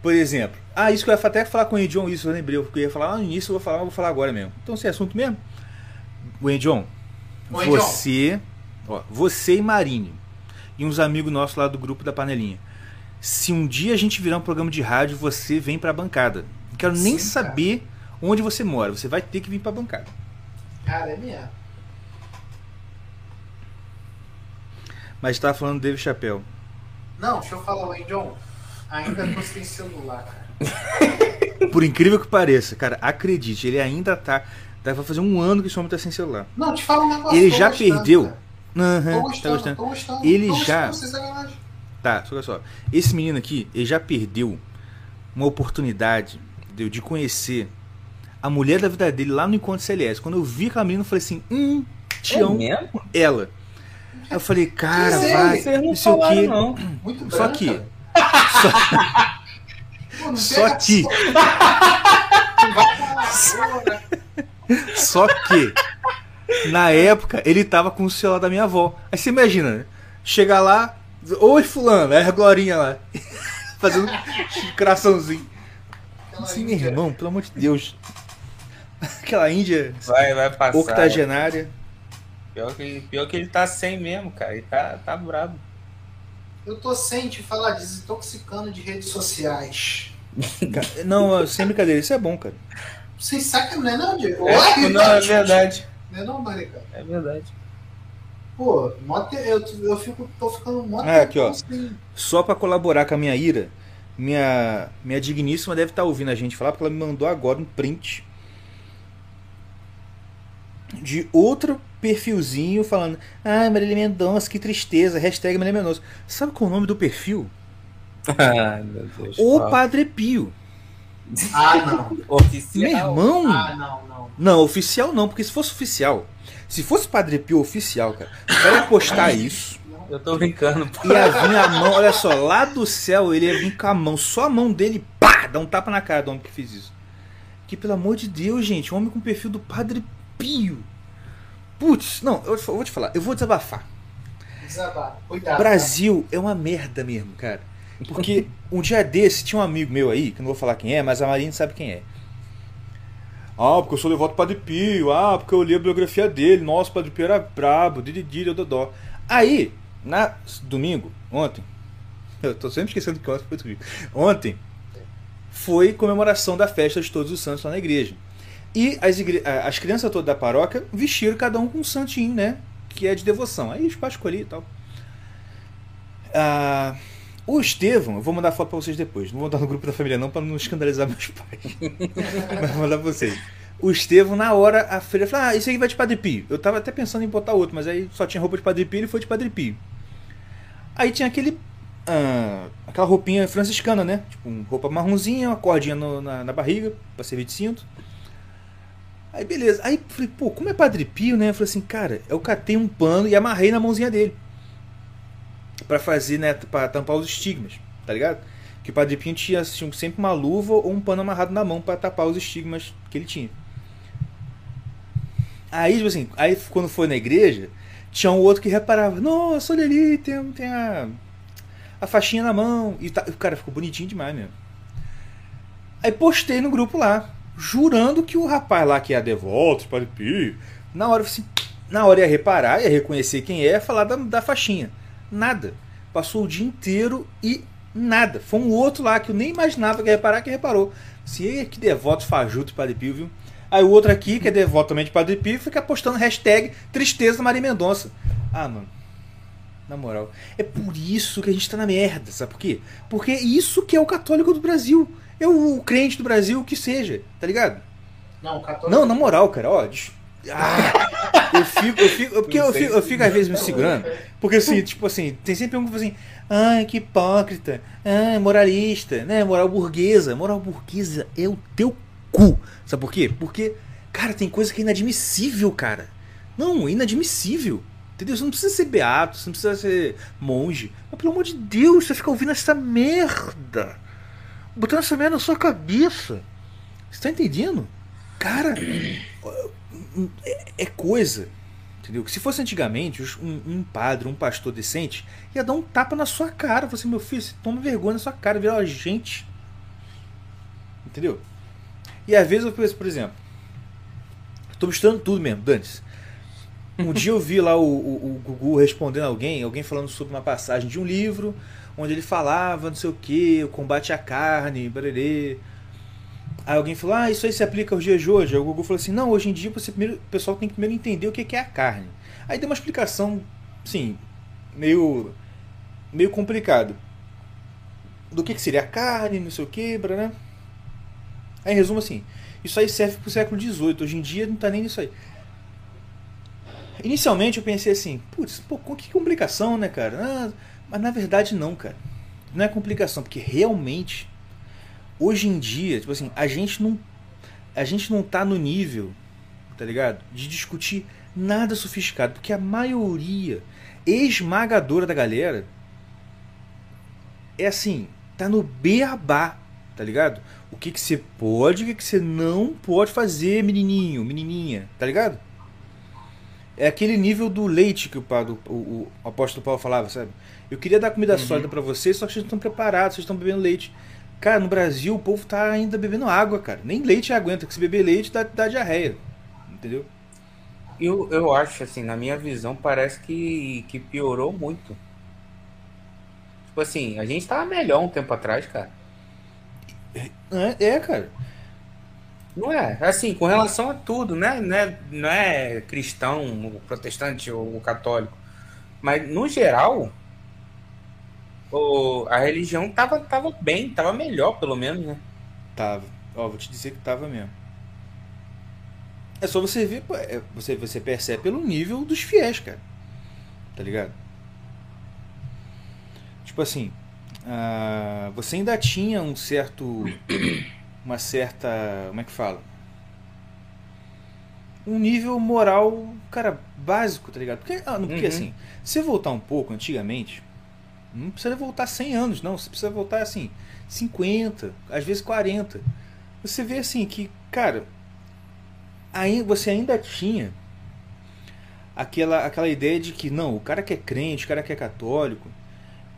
Por exemplo, ah, isso que eu ia até falar com o John, isso eu lembrei, eu ia falar lá no início, eu vou falar, eu vou falar agora mesmo. Então, se é assunto mesmo. Wayne John, Wayne você, ó, você e Marinho, e uns amigos nossos lá do grupo da panelinha. Se um dia a gente virar um programa de rádio, você vem pra bancada. Não quero nem Sim, cara. saber onde você mora, você vai ter que vir pra bancada. cara, é mesmo. Mas tava falando do Dave Chappelle. Não, deixa eu falar, Wayne John. Ainda você tem celular, cara. Por incrível que pareça, cara, acredite, ele ainda tá. Tá- Vai fazer um ano que esse homem tá sem celular. Não, te fala um negócio. Ele já gostando, perdeu. Aham, Tô tá gostando, gostando. tô gostando. Ele tô já- gostando. Tá, olha só. Esse menino aqui, ele já perdeu uma oportunidade de, de conhecer a mulher da vida dele lá no Encontro CLS. Quando eu vi aquela menina, eu falei assim: hum, te É ela. Aí eu falei, cara, Sim, vai, Vocês não não sei o quê. não. Muito Só branca. que, Pô, não só que, só. Vai falar agora. Só que, na época, ele tava com o celular da minha avó. Aí você imagina, né? Chegar lá, oi fulano, é a Glorinha lá, fazendo coraçãozinho. Sim, meu irmão, pelo amor de Deus. Aquela Índia Vai, vai passar. octogenária. Pior que, pior que ele tá sem mesmo, cara. Ele tá, tá brabo. Eu tô sem te falar, desintoxicando de redes sociais. Não, sem brincadeira, isso é bom, cara. Vocês sacam, não é não, Diego? É, Olha, não, é verdade. Não é não, Marica? É verdade. Pô, eu, eu fico, tô ficando mó Ah, aqui, ó. sem- Só pra colaborar com a minha ira, minha, minha digníssima deve estar ouvindo a gente falar, porque ela me mandou agora um print de outro perfilzinho falando Ai, Marília Mendonça, que tristeza, hashtag Marília Mendonça. Sabe qual é o nome do perfil? Ai, meu Deus. O Padre Pio. Ah, não. Oficial. Meu irmão! Ah, não, não. Não, oficial não, porque se fosse oficial, se fosse Padre Pio oficial, cara, o cara ia postar isso. Eu tô brincando. pô. Ia vir a mão, olha só, lá do céu ele ia vir com a mão, só a mão dele, pá, dá um tapa na cara do homem que fez isso. Que pelo amor de Deus, gente, um homem com o perfil do Padre Pio. Putz, não, eu vou te falar, eu vou desabafar. Desabar. Cuidado. Brasil é uma merda mesmo, cara. Porque um dia desse tinha um amigo meu aí, que não vou falar quem é, mas a Marina sabe quem é. Ah, porque eu sou devoto do Padre Pio. Ah, porque eu li a biografia dele. Nossa, Padre Pio era brabo. Dididi, dodó. Aí, na domingo, ontem, eu tô sempre esquecendo que ontem foi domingo. Ontem foi comemoração da festa de Todos os Santos lá na igreja. E as, igre- as crianças todas da paróquia vestiram cada um com um santinho, né? Que é de devoção. Aí os pais escolhi e tal. Ah, o Estevão, eu vou mandar foto pra vocês depois. Não vou mandar no grupo da família não, pra não escandalizar meus pais. Mas vou mandar pra vocês. O Estevão, na hora, a freira falou: Ah, isso aí vai de Padre Pio. Eu tava até pensando em botar outro, mas aí só tinha roupa de Padre Pio e ele foi de Padre Pio. Aí tinha aquele. ah, aquela roupinha franciscana, né? Tipo, roupa marronzinha, uma cordinha no- na, na barriga, pra servir de cinto. Aí beleza. Aí falei, pô, como é Padre Pio, né? Eu falei assim, cara, eu catei um pano e amarrei na mãozinha dele. Pra fazer, né? Pra tampar os estigmas, tá ligado? Que o Padre Pio tinha, tinha sempre uma luva ou um pano amarrado na mão pra tapar os estigmas que ele tinha. Aí, tipo assim, aí quando foi na igreja, tinha um outro que reparava, nossa, olha ali, tem, tem a, a faixinha na mão. E tá, o cara ficou bonitinho demais mesmo. Aí postei no grupo lá, jurando que o rapaz lá que é devoto, Padre Pio, na hora assim, na hora ia reparar, ia reconhecer quem é, falar da, da faixinha. Nada. Passou o dia inteiro e nada. Foi um outro lá que eu nem imaginava que ia reparar que reparou. Se "Ê, que devoto fajuto Padre Pio, viu? Aí o outro aqui, que é devoto também de Padre Pio, fica postando hashtag tristeza Maria Mendonça. Ah, mano. Na moral. É por isso que a gente tá na merda, sabe por quê? Porque isso que é o católico do Brasil. É o crente do Brasil que seja, tá ligado? Não, católico. Não, na moral, cara, ó. des- Ah, eu fico, eu fico, porque eu fico, eu fico às vezes me segurando. Porque assim, tipo assim, tem sempre um que fala assim, ai, que hipócrita, ai, moralista, né? Moral burguesa. Moral burguesa é o teu cu. Sabe por quê? Porque, cara, tem coisa que é inadmissível, cara. Não, inadmissível. Entendeu? Você não precisa ser beato, você não precisa ser monge. Mas pelo amor de Deus, você fica ouvindo essa merda. Botando essa merda na sua cabeça. Você tá entendendo? Cara, é, é coisa. Entendeu? Que se fosse antigamente, um, um padre, um pastor decente, ia dar um tapa na sua cara. Falar assim, meu filho, você toma vergonha na sua cara, vira gente. Entendeu? E às vezes eu penso, por exemplo, tô misturando tudo mesmo, Dantes. Um dia eu vi lá o, o, o Gugu respondendo alguém, alguém falando sobre uma passagem de um livro, onde ele falava não sei o que, o combate à carne, barerê. Aí alguém falou, ah, isso aí se aplica aos dias de hoje. Aí o Gugu falou assim, não, hoje em dia você primeiro, o pessoal tem que primeiro entender o que que é a carne. Aí deu uma explicação, sim, meio, meio complicado. Do que, que seria a carne, não sei o que, né? Aí em resumo assim, isso aí serve pro século XVIII, hoje em dia não tá nem nisso aí. Inicialmente eu pensei assim, putz, pô, que complicação, né, cara? Ah, mas na verdade não, cara. Não é complicação, porque realmente hoje em dia, tipo assim, a gente não a gente não tá no nível, tá ligado? De discutir nada sofisticado, porque a maioria esmagadora da galera é assim, tá no beabá, tá ligado? O que que você pode, o que que você não pode fazer, menininho, menininha, tá ligado? É aquele nível do leite que o, Paulo- o, o, o apóstolo Paulo falava, sabe? Eu queria dar comida sólida pra vocês, só que vocês não estão preparados, vocês estão bebendo leite. Cara, no Brasil o povo tá ainda bebendo água, cara. Nem leite aguenta, que se beber leite dá, dá diarreia. Entendeu? Eu, eu acho, assim, na minha visão, parece que, que piorou muito. Tipo assim, a gente tava melhor um tempo atrás, cara. É, é cara. Não é? Assim, com relação a tudo, né? Não é, não é cristão, protestante ou católico. Mas, no geral, o, a religião tava, tava bem, tava melhor, pelo menos, né? Tava. Ó, vou te dizer que tava mesmo. É só você ver, é, você, você percebe pelo nível dos fiéis, cara. Tá ligado? Tipo assim, ah, você ainda tinha um certo. Uma certa. Como é que fala? Um nível moral, cara, básico, tá ligado? Porque, ah, porque Uhum. assim, se voltar um pouco antigamente, não precisa voltar 100 anos, não. Você precisa voltar assim, 50, às vezes 40. Você vê assim que, cara, aí você ainda tinha aquela, aquela ideia de que, não, o cara que é crente, o cara que é católico,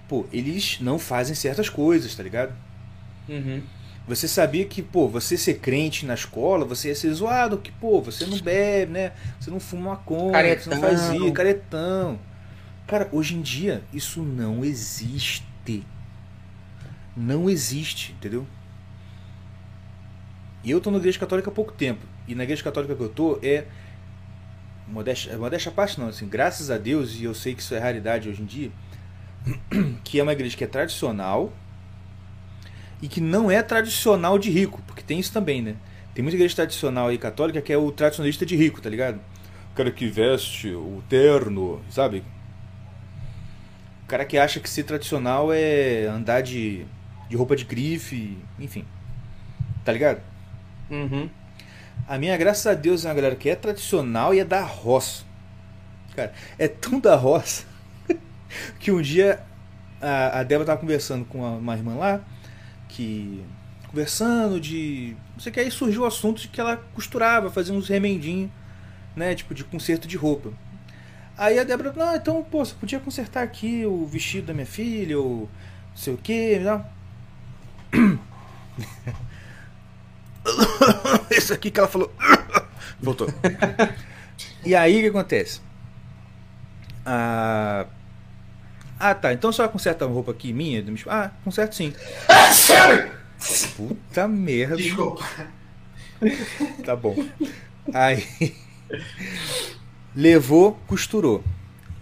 pô, eles não fazem certas coisas, tá ligado? Uhum. Você sabia que, pô, você ser crente na escola, você ia ser zoado, que, pô, você não bebe, né? Você não fuma maconha, você não faz Caretão. isso, caretão. Cara, hoje em dia, isso não existe. Não existe, entendeu? E eu tô na igreja católica há pouco tempo. E na igreja católica que eu tô é. Modéstia, modéstia à parte não, assim, graças a Deus, e eu sei que isso é raridade hoje em dia, que é uma igreja que é tradicional, e que não é tradicional de rico, porque tem isso também, né? Tem muita igreja tradicional aí católica que é o tradicionalista de rico, tá ligado? O cara que veste o terno, sabe? O cara que acha que ser tradicional é andar de, de roupa de grife, enfim. Tá ligado? Uhum. A minha, graças a Deus, é uma galera que é tradicional e é da roça. Cara, é tão da roça que um dia a, a Débora tava conversando com uma, uma irmã lá, que. conversando de. Não sei o que, aí surgiu o assunto de que ela costurava, fazia uns remendinhos, né? Tipo, de conserto de roupa. Aí a Débora, não, então, pô, você podia consertar aqui o vestido da minha filha, ou não sei o que, não. Esse aqui que ela falou. Voltou. e aí o que acontece? Ah, ah tá. Então só conserta a roupa aqui minha? Ah, conserto sim. Puta merda. Desculpa. Tá bom. Aí. Levou, costurou.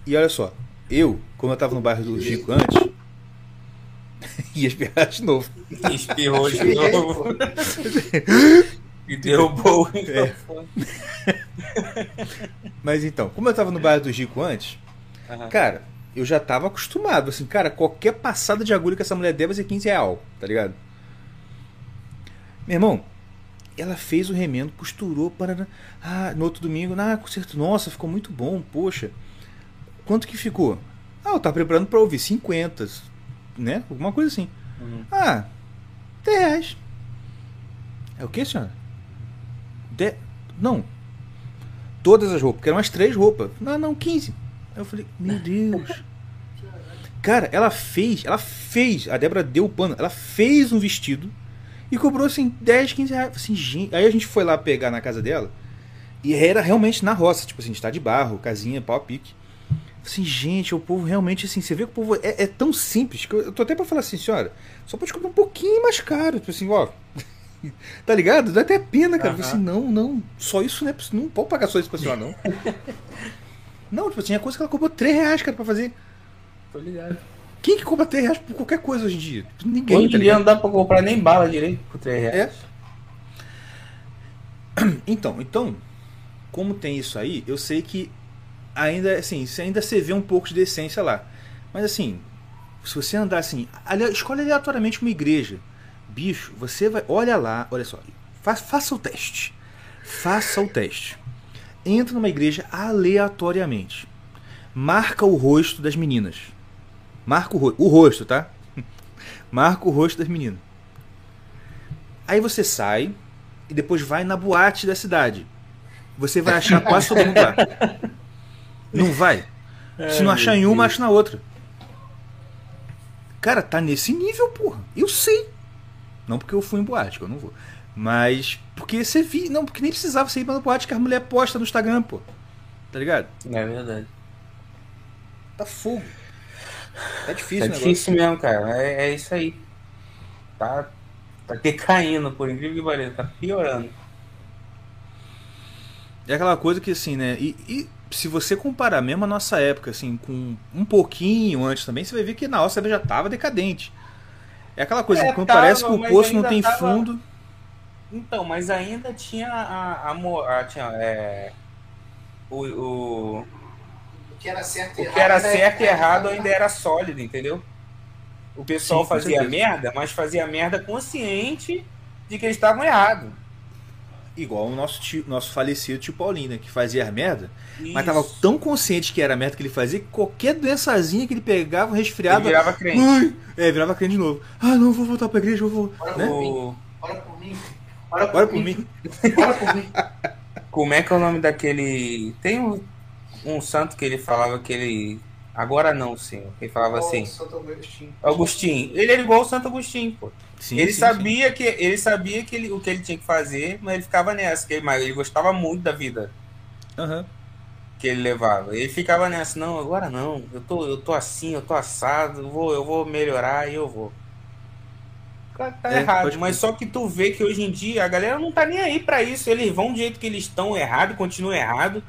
E olha só, eu, como eu tava no bairro do Chico antes, ia esperar de novo. Espirrou de novo. e derrubou o microfone. Mas então, como eu tava no bairro do Chico antes, Aham. cara, eu já tava acostumado. Assim, cara, qualquer passada de agulha que essa mulher der vai ser 15 real, tá ligado? Meu irmão, ela fez o remendo, costurou, para ah, no outro domingo, ah, conserto, nossa, ficou muito bom, poxa. Quanto que ficou? Ah, eu tava preparando pra ouvir 50, né? Alguma coisa assim. Uhum. Ah, 10 reais. É o que, senhora? De... Não. Todas as roupas, porque eram umas três roupas. Não, não, 15. Aí eu falei, meu Deus. Cara, ela fez, ela fez, a Débora deu o pano, ela fez um vestido e cobrou assim 10, 15 reais. Assim, gente, aí a gente foi lá pegar na casa dela e era realmente na roça, tipo assim, está de barro, casinha, pau a pique. Assim, gente, o povo realmente assim, você vê que o povo é, é tão simples que eu, eu tô até pra falar assim, senhora, só pode cobrar um pouquinho mais caro, tipo assim, ó. tá ligado? Dá até pena, cara. Aham. assim, não, não, só isso não é não pode pagar só isso pra senhora, não. não, tipo assim, a coisa que ela cobrou 3 reais, cara, pra fazer. Tô ligado. Quem que cobra 3 reais por qualquer coisa hoje em dia? Ninguém, Hoje tá em dia ligado? não dá pra comprar nem bala direito por 3 reais. É. Então, então, como tem isso aí, eu sei que ainda assim, você ainda se vê um pouco de decência lá. Mas assim, se você andar assim, escolhe aleatoriamente uma igreja. Bicho, você vai, olha lá, olha só, fa- faça o teste. Faça o teste. Entra numa igreja aleatoriamente. Marca o rosto das meninas. Marca o, ro o rosto, tá? Marca o rosto das meninas. Aí você sai e depois vai na boate da cidade. Você vai achar quase todo mundo lá. Não vai? Se não achar em uma, acha na outra. Cara, tá nesse nível, porra. Eu sei. Não porque eu fui em boate, que eu não vou. Mas porque você vi. Não, porque nem precisava você ir pra boate que a mulher posta no Instagram, pô. Tá ligado? É verdade. Tá fogo. Tá É difícil, né? difícil mesmo, cara. É, é isso aí. Tá, tá decaindo, por incrível que pareça. Tá piorando. É aquela coisa que assim, né? E, e se você comparar mesmo a nossa época, assim, com um pouquinho antes também, você vai ver que na nossa época já tava decadente. É aquela coisa É, que quando tava, parece que o poço não tem tava- fundo. Então, mas ainda tinha a. a, mo- a- tinha, é, o, O que era certo e o errado. que era né? certo e errado ainda era sólido, entendeu? O pessoal Sim, fazia merda, mas fazia merda consciente de que eles estavam errados. Igual o nosso, tio, nosso falecido tio Paulinho, né? Que fazia merda, mas Isso. tava tão consciente que era a merda que ele fazia que qualquer doençazinha que ele pegava, um Ele resfriado. virava crente. Ai, é, virava crente de novo. Ah, não, vou voltar pra igreja, vou. Ora Né? por mim. O, Ora por mim. Ora por, Bora por mim. mim. Ora por mim. como é que é o nome daquele. Tem um, um santo que ele falava que ele. Agora não, senhor. Ele falava assim. Oh, Santo Agostinho. Agostinho. Ele era igual o Santo Agostinho, pô. Sim, ele sim, sabia que ele sabia que ele, o que ele tinha que fazer, mas ele ficava nessa, que ele, mas ele gostava muito da vida sim. Aham. que ele levava. Ele ficava nessa, não, agora não, eu tô, eu tô assim, eu tô assado, eu vou, eu vou melhorar e eu vou. Tá, tá É, errado, mas só que tu vê que hoje em dia a galera não tá nem aí pra isso, eles vão do jeito que eles estão errado, continuam errado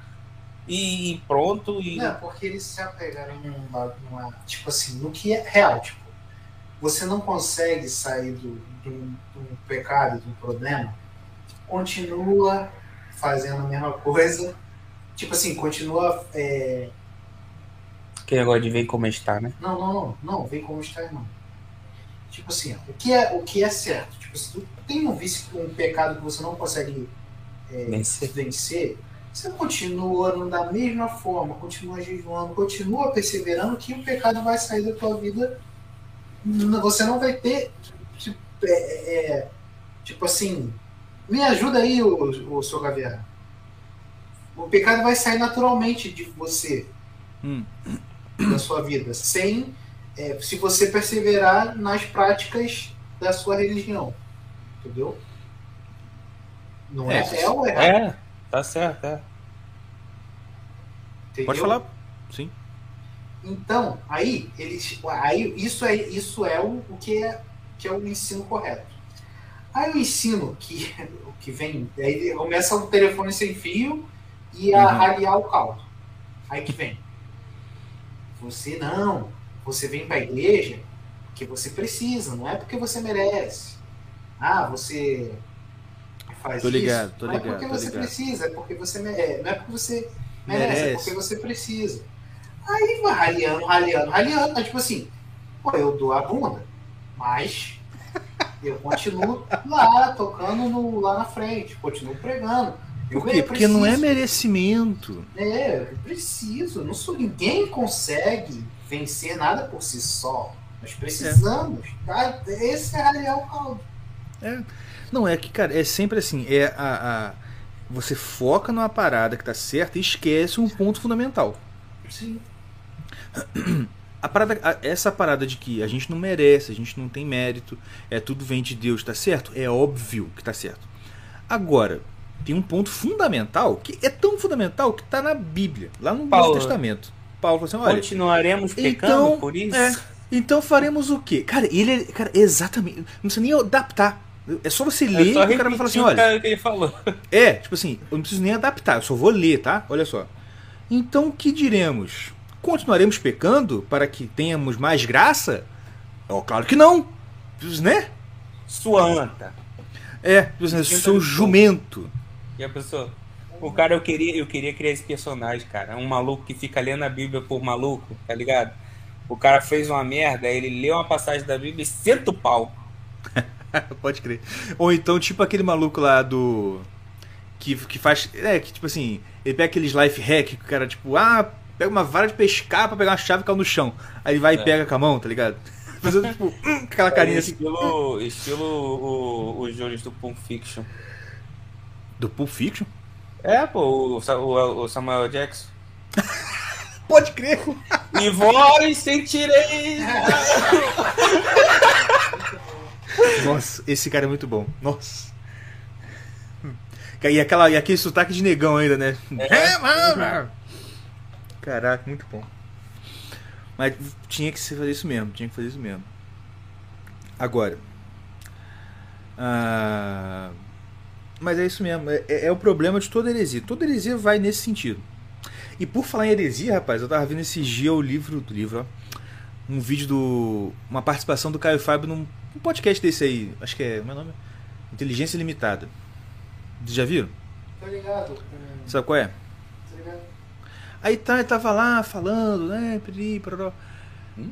e, pronto e Não, porque eles se apegaram lado, numa, tipo assim, no que é real, tipo, você não consegue sair do, do, do pecado, do problema, continua fazendo a mesma coisa, tipo assim, continua, é, aquele negócio de ver como está, né? não, não, não, não, vem como está, não. Tipo assim, ó, o que é, o que é certo, tipo, se tu tem um vício, um pecado que você não consegue é, Vencer. vencer, você continua andando da mesma forma, continua jejuando, continua perseverando, que o pecado vai sair da tua vida. Você não vai ter. Tipo, é, é, tipo assim, me ajuda aí, o, o seu Gavião. O pecado vai sair naturalmente de você, Hum. da sua vida, sem. é, se você perseverar nas práticas da sua religião. Entendeu? Não é, É, é ou errado. É, tá certo, é. entendeu? Pode falar. Sim. Então, aí, eles, aí isso é, isso é o, o que, é, que é o ensino correto. Aí o ensino que, o que vem, aí começa o telefone sem fio e a Uhum. raliar o caldo. Aí que vem. Você não, você vem para a igreja porque você precisa, não é porque você merece. Ah, você faz Tô ligado, isso. tô não é ligado, porque tô você ligado. precisa, é porque você merece. Não é porque você merece, é Merece. porque você precisa. Aí vai raliando, raliando, raliando. Mas, tipo assim, pô, eu dou a bunda, mas eu continuo lá, tocando no- lá na frente, continuo pregando. Eu, Por quê? Porque não é merecimento. É, eu preciso. Não sou, ninguém consegue vencer nada por si só. Nós precisamos. Tá? Esse é raliar o caldo. Não, é que, cara, é sempre assim. É a, a- Você foca numa parada que tá certa e esquece um ponto fundamental. Sim. A parada, a- essa parada de que a gente não merece, a gente não tem mérito, é tudo vem de Deus, tá certo? É óbvio que tá certo. Agora, tem um ponto fundamental que é tão fundamental que tá na Bíblia, lá no Paulo. Novo Testamento. Paulo falou assim: olha, Continuaremos pecando então, por isso? é, então faremos o quê? Cara, ele é. Cara, exatamente. Não precisa nem adaptar. É só você ler É só e o cara vai falar assim: olha. cara que ele falou. É, tipo assim, eu não preciso nem adaptar, eu só vou ler, tá? Olha só. Então, o que diremos? Continuaremos pecando para que tenhamos mais graça? Oh, claro que não. Né? Sua anta. É, assim, seu jumento. E a pessoa. O cara, eu queria, eu queria criar esse personagem, cara. Um maluco que fica lendo a Bíblia por maluco, tá ligado? O cara fez uma merda, ele lê uma passagem da Bíblia e senta o pau. Pode crer. Ou então, tipo aquele maluco lá do. Que, que faz. É, que tipo assim, ele pega aqueles life hack que o cara, tipo, ah, pega uma vara de pescar pra pegar uma chave e cai no chão. Aí ele vai É. e pega com a mão, tá ligado? Fazendo, tipo, hum, aquela carinha assim. estilo, estilo o, o Jones do Pulp Fiction. Do Pulp Fiction? É, pô, o, o, o Samuel Jackson. Pode crer. E vós sentirei. Nossa, esse cara é muito bom. Nossa. E, aquela, e aquele sotaque de negão ainda, né? É. Caraca, muito bom. Mas tinha que fazer isso mesmo, tinha que fazer isso mesmo. Agora. Ah, mas é isso mesmo, é, é, o problema de toda heresia. Toda heresia vai nesse sentido. E por falar em heresia, rapaz, eu tava vendo esse dia o livro do livro, ó, um vídeo do. uma participação do Caio Fábio num um podcast desse aí, acho que é. Meu nome? Inteligência Limitada. Vocês já viram? Tô ligado. Sabe qual é? Tô ligado. Aí tá, ele tava lá falando, né? Hum?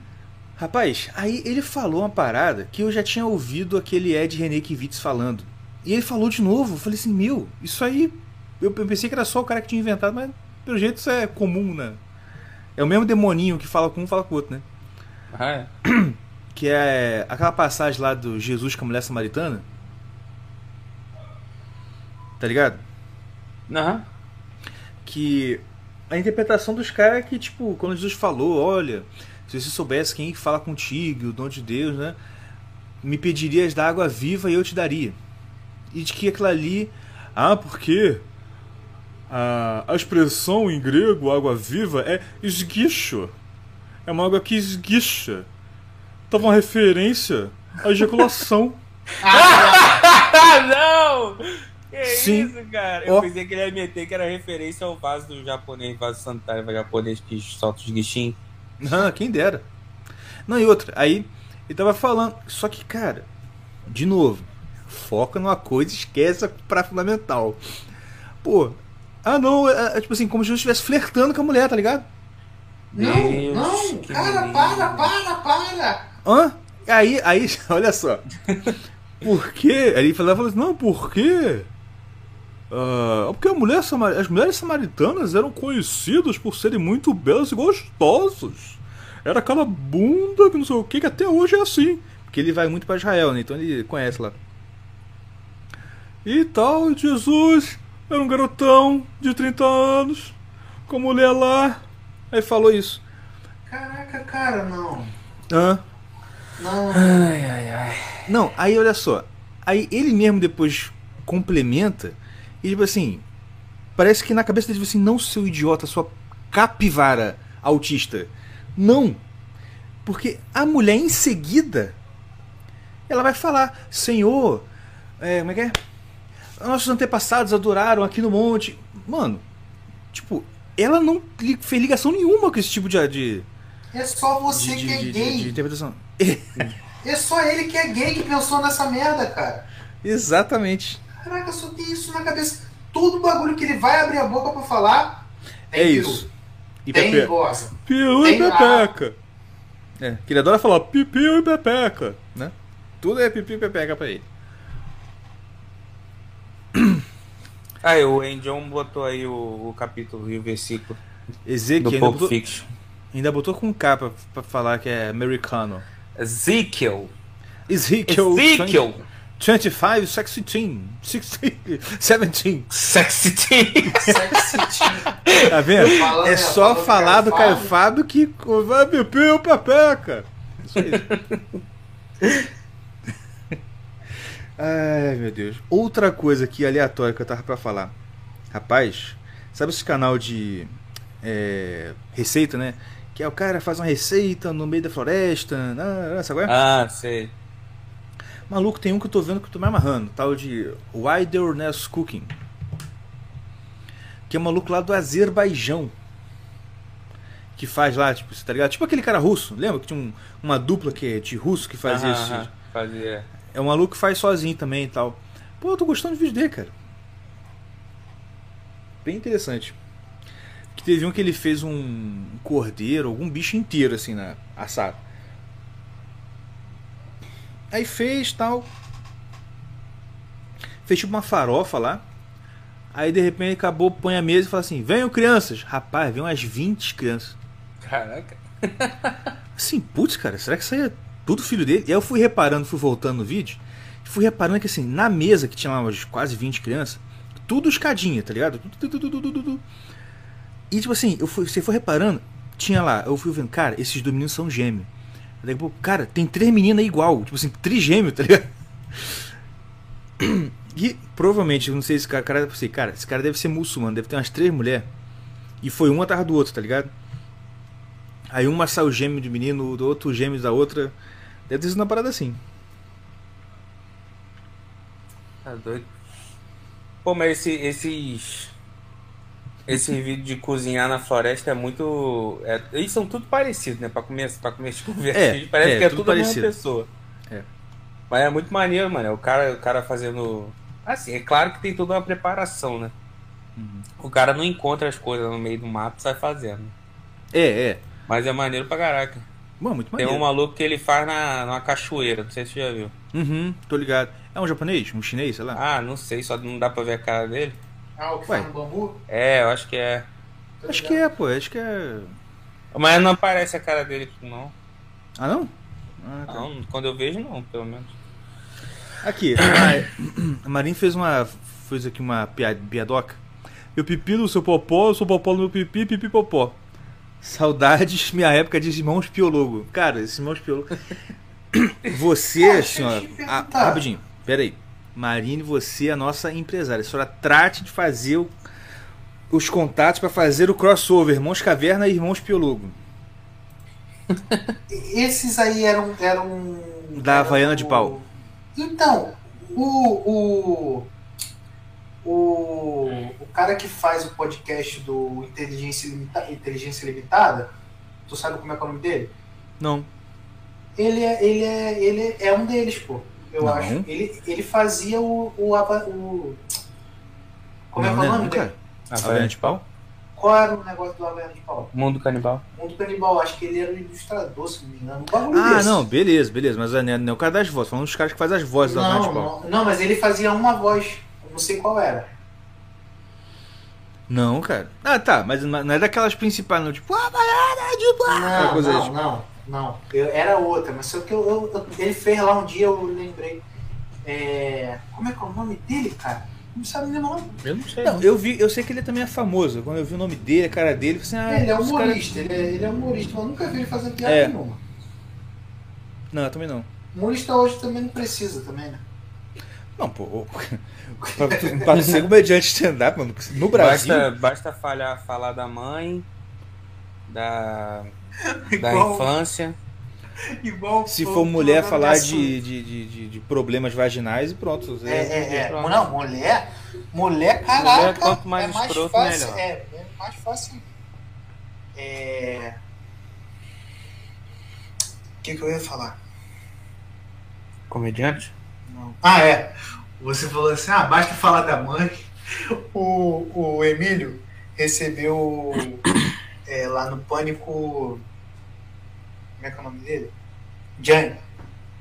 Rapaz, aí ele falou uma parada que eu já tinha ouvido aquele Ed René Kivitz falando. E ele falou de novo. Eu falei assim, meu, isso aí. Eu pensei que era só o cara que tinha inventado, mas pelo jeito isso é comum, né? É o mesmo demoninho que fala com um fala com o outro, né? Ah, é? Que é aquela passagem lá do Jesus com a mulher samaritana. Tá ligado? Aham. Que a interpretação dos caras é que, tipo, quando Jesus falou, olha, se você soubesse quem fala contigo, o dom de Deus, né? Me pedirias da água viva e eu te daria. E de que aquilo ali. Ah, porque a, a expressão em grego, água viva, é esguicho. É uma água que esguicha. Tava uma referência à ejaculação. ah, não! Que Sim. isso, cara? Eu oh. pensei que ele ia meter que era referência ao vaso do japonês, vaso sanitário japonês que solta os guichinhos. Não, quem dera. Não, e outra, aí ele tava falando. Só que, cara, de novo, foca numa coisa esquece pra fundamental. Pô, ah não, é, é tipo assim, como se eu estivesse flertando com a mulher, tá ligado? Não, Deus, não, cara, para, para, para! Hã? Aí, aí, olha só. Por quê? Aí ele falava assim, não, por quê? Uh, porque mulher, as mulheres samaritanas eram conhecidas por serem muito belas e gostosas. Era aquela bunda que não sei o que, que até hoje é assim. Porque ele vai muito para Israel, né? Então ele conhece lá. E tal, Jesus era um garotão de 30 anos, com mulher lá. Aí falou isso. Caraca, cara, não. Hã? Não. Ai, ai, ai. Não, aí olha só. Aí ele mesmo depois complementa e tipo assim, parece que na cabeça dele tipo assim, não seu idiota, sua capivara autista. Não. Porque a mulher em seguida ela vai falar, Senhor, é, como é que é? Nossos antepassados adoraram aqui no monte. Mano, tipo, ela não fez ligação nenhuma com esse tipo de. de é só você de, que é de, gay. De, interpretação. é só ele que é gay que pensou nessa merda, cara. Exatamente. Caraca, só tem isso na cabeça. Todo bagulho que ele vai abrir a boca pra falar. é isso. E tem pepe... goza. Piu e pepeca. É, que ele adora falar pipiu e pepeca, né? Tudo é pipiu e pepeca pra ele. Aí, o Endion botou aí o, o capítulo e o versículo Ezequiel do ainda Pulp botou, Fiction. ainda botou com capa pra falar que é americano. Ezekiel. Ezekiel. Ezekiel. 25, sexy team. 16, 17. Sexy team. Sexy team. Tá vendo? Falando, é só falando falar do Caio Fábio. Fábio que vai beber o pepeca. Isso aí. Ai, meu Deus. Outra coisa aqui aleatória que eu tava pra falar. Rapaz, sabe esse canal de é, receita, né? Que é o cara faz uma receita no meio da floresta. Ah, sabe é? Ah, sei. Maluco, tem um que eu tô vendo que eu tô me amarrando. Tal de Wilderness Cooking. Que é um maluco lá do Azerbaijão. Que faz lá, tipo, tá ligado? Tipo aquele cara russo. Lembra que tinha um- uma dupla que é de russo que fazia Aham, isso? aham. Fazia. É um maluco que faz sozinho também e tal. Pô, eu tô gostando do vídeo dele, cara. Bem interessante. Que teve um que ele fez um cordeiro, algum bicho inteiro assim na assado. Aí fez tal. Fez tipo uma farofa lá. Aí de repente acabou, põe a mesa e fala assim: Venham crianças. Rapaz, vem umas 20 crianças. Caraca. Assim, putz, cara, será que isso aí é tudo filho dele? E aí eu fui reparando, fui voltando no vídeo, fui reparando que assim, na mesa que tinha lá umas quase 20 crianças, tudo escadinha, tá ligado? Tudo, tudo, tudo, tudo, tudo. E tipo assim, eu fui, você foi reparando, tinha lá, eu fui vendo, cara, esses dois meninos são gêmeos. A pouco, cara, tem três meninas igual, tipo assim, trigêmeo, tá ligado? E provavelmente, não sei se cara, cara, assim, cara, esse cara deve ser muçulmano, deve ter umas três mulheres. E foi um atrás do outro, tá ligado? Aí uma saiu gêmeo de menino, do outro gêmeo da outra. Deve ter sido uma parada assim. Tá doido. Pô, mas esse, esses. Esses vídeos de cozinhar na floresta é muito. É, eles são tudo parecidos, né? Pra comer, pra comer tipo, É, Parece é, que é tudo tudo a mesma parecido. pessoa. É. Mas é muito maneiro, mano. O cara, o cara fazendo. Assim, é claro que tem toda uma preparação, né? Uhum. O cara não encontra as coisas no meio do mato e sai fazendo. É, é. Mas é maneiro pra caraca. Mano, muito Tem maneiro. um maluco que ele faz na, numa cachoeira, não sei se você já viu. Uhum, tô ligado. É um japonês? Um chinês, sei lá? Ah, não sei, só não dá pra ver a cara dele. Ah, o que Ué. faz no bambu? É, eu acho que é. Tô acho que é, pô. Acho que é. Mas não aparece a cara dele, não. Ah, não? Ah, tá. Não, quando eu vejo, não, pelo menos. Aqui, a, a fez uma. fez aqui uma pia- piadoca. Meu pipi no seu popó, seu popó no meu pipi, pipi popó. Saudades, minha época de irmãos piologo. Cara, esse irmãos piologo. Você, eu senhora. Ah, rapidinho, pera aí. Marine, você é a nossa empresária. A senhora trate de fazer o- os contatos para fazer o crossover Irmãos Caverna e Irmãos Piologo. Esses aí eram. eram Da eram Havaiana de pau. Então, o. O, o, o cara que faz o podcast do Inteligência, Limita- Inteligência Limitada, tu sabe como é, é o nome dele? Não. Ele é, ele é, ele é um deles, pô. Eu Não. acho. Ele, ele fazia o. o, o como é não, que é o né? nome Não, dele? cara. Havaiana de pau? Qual era o negócio do Havaiana de Pau? Mundo canibal. Mundo Canibal, acho que ele era o ilustrador, se não me engano. Um bagulho Ah, desse. não, beleza, beleza. Mas não é, não é o cara das vozes, falando dos caras que fazem as vozes da Havaiana de Não, pau. não, não, mas ele fazia uma voz. Eu não sei qual era. Não, cara. Ah, tá, mas não não é daquelas principais, não. Tipo, Havaiana de pau. Não, coisa não, tipo- não, não. Eu- era outra, mas só que eu, eu- eu- ele fez lá um dia, eu lembrei. É, como é que é o nome dele, cara? Não sabe nem o nome. Eu não sei. Não, eu vi, eu sei que ele também é famoso. Quando eu vi o nome dele, a cara dele, eu falei assim, ah, ele é esse cara- humorista, ele, é, ele é humorista, mas eu nunca vi ele fazer piada É. nenhuma. Não, eu também não. Humorista hoje também não precisa também, né? Não, pô. ô, pra, ser comediante stand-up, mano, no Brasil. Basta, basta falhar, falar da mãe, da, da Igual- infância. Igual Se for mulher falar de, de, de, de- de problemas vaginais e pronto. É, é, é. Pronto. Não, mulher, mulher, caraca. Mulher, quanto mais é mais escroto, fácil, melhor. É, é mais fácil. É. O que, que eu ia falar? Comediante? Não. Ah, é. Você falou assim: ah, basta falar da mãe. O, o Emílio recebeu é, lá no Pânico. Como é que é o nome dele? Jânio.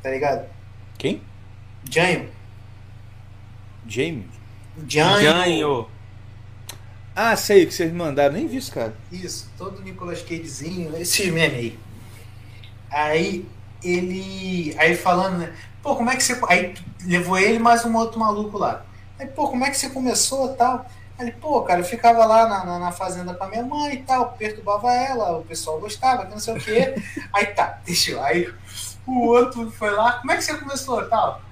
Tá ligado? Quem? Jânio. Jamie? Jânio. Ah, sei o que vocês me mandaram, nem vi isso, cara. Isso, todo Nicolas Cagezinho, esses memes aí. Aí ele. Aí falando, né? Pô, como é que você. Aí levou ele mais um outro maluco lá. Aí, pô, como é que você começou e tal? Aí pô, cara, eu ficava lá na, na, na fazenda com a minha mãe e tal, perturbava ela, o pessoal gostava, que não sei o quê. Aí tá, deixa eu. Aí o outro foi lá, como é que você começou e tal?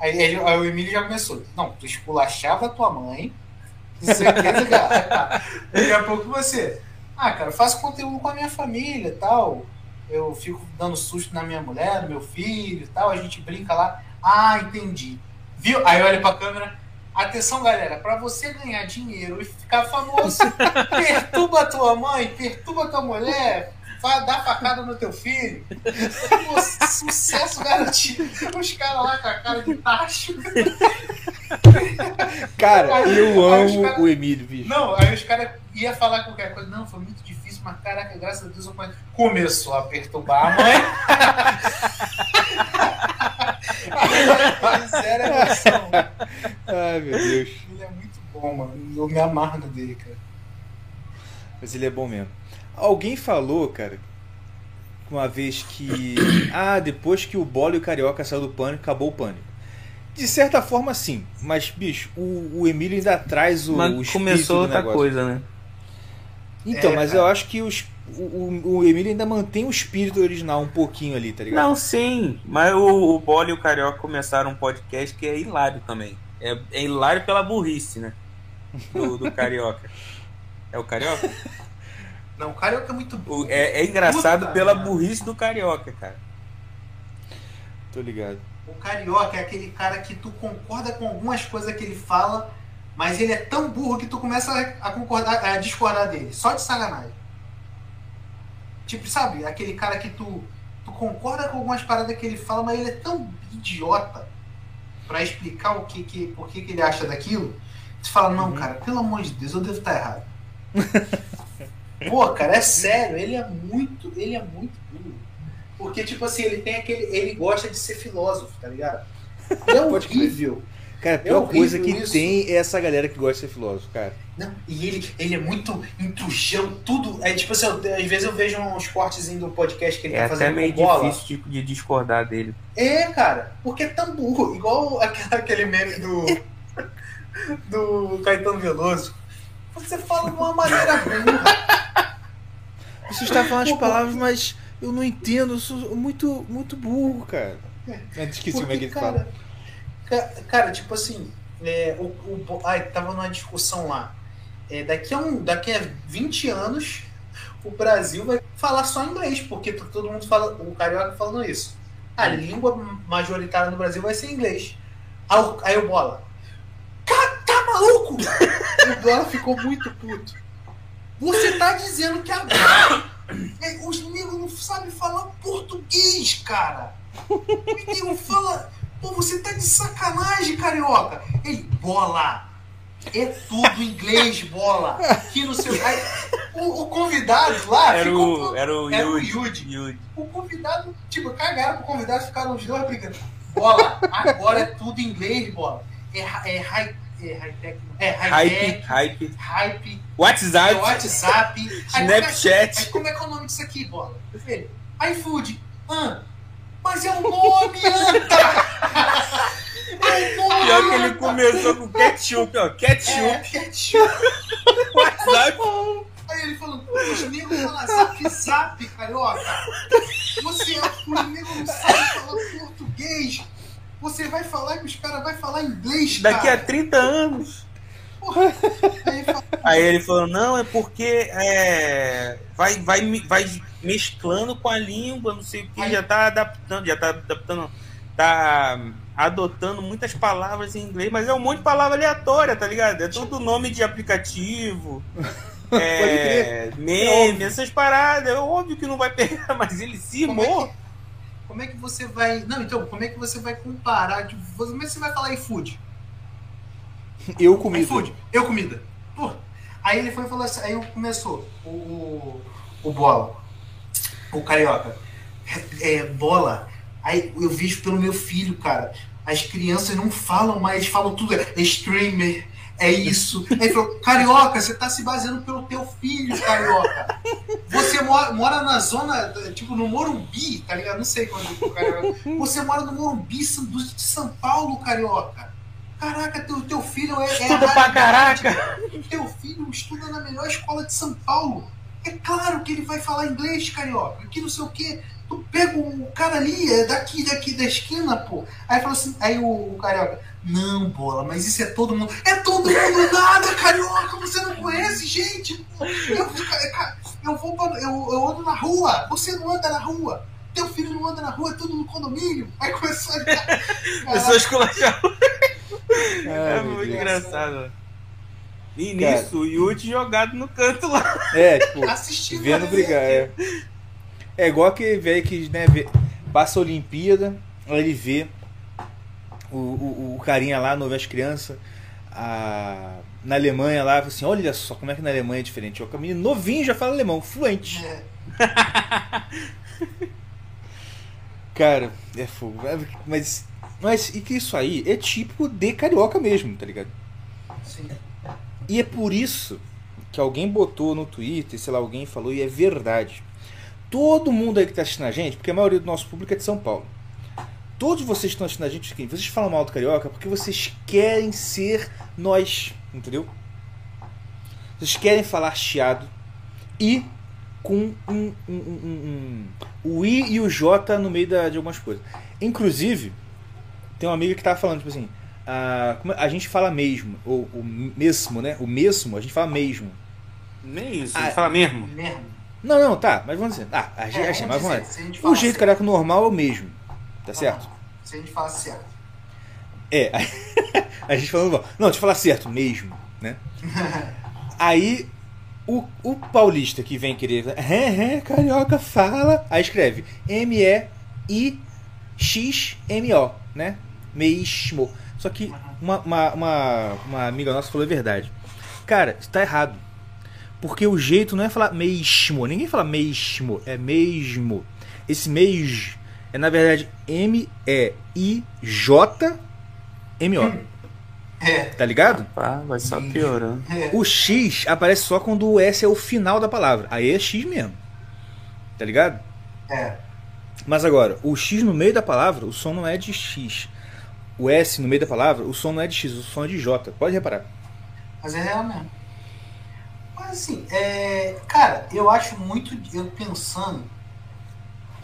Aí, ele- aí o Emílio já começou. Não, tu esculachava a tua mãe. Não sei o que, cara. Tá. Daqui a pouco você. Ah, cara, eu faço conteúdo com a minha família e tal. Eu fico dando susto na minha mulher, no meu filho e tal. A gente brinca lá. Ah, entendi. Viu? Aí olha pra câmera. Atenção, galera, pra você ganhar dinheiro e ficar famoso, perturba a tua mãe, perturba a tua mulher, fa- dá facada no teu filho. Pô, sucesso garantido. Os caras lá com a cara de tacho. Cara, Aí- eu aí amo cara- o Emílio, bicho. Não, aí os caras iam falar qualquer coisa. Não, foi muito difícil, mas caraca, graças a Deus eu conhe- Começou a perturbar a mãe. Zero emoção. Ai, meu Deus. Ele é muito bom, mano. Eu me amarro dele, cara. Mas ele é bom mesmo. Alguém falou, cara, uma vez que. Ah, depois que o Bola e o Carioca saiu do pânico, acabou o pânico. De certa forma, sim. Mas, bicho, o, o Emílio ainda traz o, o Mas espírito começou do outra negócio. coisa, né? Então, É, mas cara. eu acho que os o, o, o Emílio ainda mantém o espírito original um pouquinho ali, tá ligado? Não, sim, mas o, o Bola e o Carioca começaram um podcast que é hilário também. É, é hilário pela burrice, né? Do, do Carioca. É o Carioca? Não, o Carioca é muito O- é, é engraçado Puta pela merda. burrice do Carioca, cara. Tô ligado. O carioca é aquele cara que tu concorda com algumas coisas que ele fala, mas ele é tão burro que tu começa a a concordar, a discordar dele, só de sacanagem. Tipo, sabe, aquele cara que tu, tu concorda com algumas paradas que ele fala, mas ele é tão idiota pra explicar o que, que, por que, que ele acha daquilo. Tu fala, não, cara, pelo amor de Deus, eu devo estar errado. Pô, cara, é sério, ele é muito, ele é muito burro. Porque, tipo assim, ele tem aquele. Ele gosta de ser filósofo, tá ligado? É horrível. Cara, a pior horrível coisa que isso. tem é essa galera que gosta de ser filósofo, cara. Não, e ele, ele é muito intrujão, tudo. É tipo assim, eu- às vezes eu vejo uns cortezinhos do podcast que ele É tá até fazendo meio com bola. difícil de, de discordar dele. É, cara, porque é tão burro. Igual aquela- aquele meme do. do Caetano Veloso. Você fala de uma maneira burra. Você está falando as palavras, mas eu não entendo, eu sou muito, muito burro, cara. Eu esqueci como é que ele cara, fala. Ca- cara, tipo assim, é, o, o, ai, tava numa discussão lá. É, daqui, a um, daqui a 20 anos, o Brasil vai falar só inglês, porque t- todo mundo fala, o carioca falando isso. A língua majoritária no Brasil vai ser inglês. Aí o, Bola. Tá maluco? o Bola ficou muito puto. Você tá dizendo que agora é, os negros não sabem falar português, cara. O nego fala. Pô, você tá de sacanagem, carioca. Ele, bola. É tudo inglês, bola. Que no seu. Aí, o, o convidado lá Era ficou. o, era o era o Yudi. Yudi. Yudi. O convidado, tipo, cagaram pro convidado, ficaram os dois brigando. Bola, agora é tudo inglês, bola. É, é high. É high-tech. É Hype, high-tech, hype. hype, é WhatsApp, WhatsApp. Aí, como é- Snapchat. Aí como é que é o nome disso aqui, bola? Ele, iFood. Ah, mas é o nome, anta! É o nome! Pior que ele começou com ketchup, ó. É, Ketchup, ketchup. WhatsApp. Aí ele falando, os negros falam zap zap, carioca. Você, os negros não sabem falar português. Você vai falar que os caras vão falar inglês, Daqui a cara. 30 anos. Aí ele fala, Aí ele falou, não, é porque é, vai, vai, vai mesclando com a língua, não sei o que, Aí- já tá adaptando, já tá adaptando, tá adotando muitas palavras em inglês, mas é um monte de palavra aleatória, tá ligado? É tudo nome de aplicativo, é, É meme, óbvio. essas paradas, é óbvio que não vai pegar, mas ele se como é, que, como é que você vai. Não, então, como é que você vai comparar? Tipo, como é que você vai falar iFood? Eu comi. iFood, eu comida. Pô. Aí ele foi e falou assim, aí começou o, o, o bola, o carioca. É, é, bola. Aí eu vejo pelo meu filho, cara. As crianças não falam mais, falam tudo. É streamer, é isso. Aí ele falou, carioca, você tá se baseando pelo teu filho, carioca. Você mora, mora na zona, tipo, no Morumbi, tá ligado? Não sei quando o carioca. Você mora no Morumbi do- de São Paulo, carioca. Caraca, teu, teu filho é. é Estuda pra raridade. caraca. Teu filho estuda na melhor escola de São Paulo. É claro que ele vai falar inglês, carioca. Que não sei o quê. Tu pega o cara ali, é daqui, daqui da esquina, pô. Aí fala assim, aí o, o carioca, não, bola, mas isso é todo mundo. É todo mundo nada, carioca. Você não conhece gente, pô. Eu, eu vou pra, eu, eu ando na rua. Você não anda na rua. Teu filho não anda na rua, é tudo no condomínio. Aí começou a. Pessoas esculachavam. Ai, É muito Deus. engraçado. E Cara. nisso, o Yudi jogado no canto lá. É, tipo, Assistindo vendo brigar. É, é igual aquele velho que né, vê- passa a Olimpíada, aí ele vê o, o, o carinha lá, novo as crianças, a, na Alemanha lá, assim: olha só como é que na Alemanha é diferente. O menino novinho já fala alemão, fluente. É, Cara, é fogo. Mas, mas e que isso aí é típico de carioca mesmo, tá ligado? sim. E é por isso que alguém botou no Twitter, sei lá, alguém falou, e é verdade. Todo mundo aí que está assistindo a gente, porque a maioria do nosso público é de São Paulo. Todos vocês que estão assistindo a gente, seguinte, vocês falam mal do carioca porque vocês querem ser nós, entendeu? Vocês querem falar chiado e com um, um, um, um- o I e o J no meio da- de algumas coisas. Inclusive, tem uma amiga que tava falando, tipo assim, a, como é- a gente fala mesmo, ou o mesmo, né? O mesmo, a gente fala mesmo. Nem isso, Ah, fala mesmo. Mesmo. Não, não, tá, mas vamos dizer. Ah, a gente, É, assim, vamos mas vamos dizer, lá. se a gente O jeito certo. carioca normal é o mesmo, tá certo? Se a gente fala certo. É, a gente falando, bom, não, deixa eu falar certo mesmo, né? Aí o, o paulista que vem querer, é, é, carioca fala, aí escreve M-E-I-X-M-O, né? Mesmo. Só que uma, uma, uma, uma amiga nossa falou a verdade. Cara, isso tá errado. Porque o jeito não é falar mesmo. Ninguém fala mesmo. É mesmo. Esse mês é na verdade M-E-I-J-M-O. É, Tá ligado? Pá, vai só piorando. é. O X aparece só quando o S é o final da palavra. Aí é X mesmo. Tá ligado? É. Mas agora, o X no meio da palavra, o som não é de X. O S no meio da palavra, o som não é de X, o som é de J. Pode reparar. Mas é real mesmo. Mas assim, é, cara, eu acho muito. Eu pensando.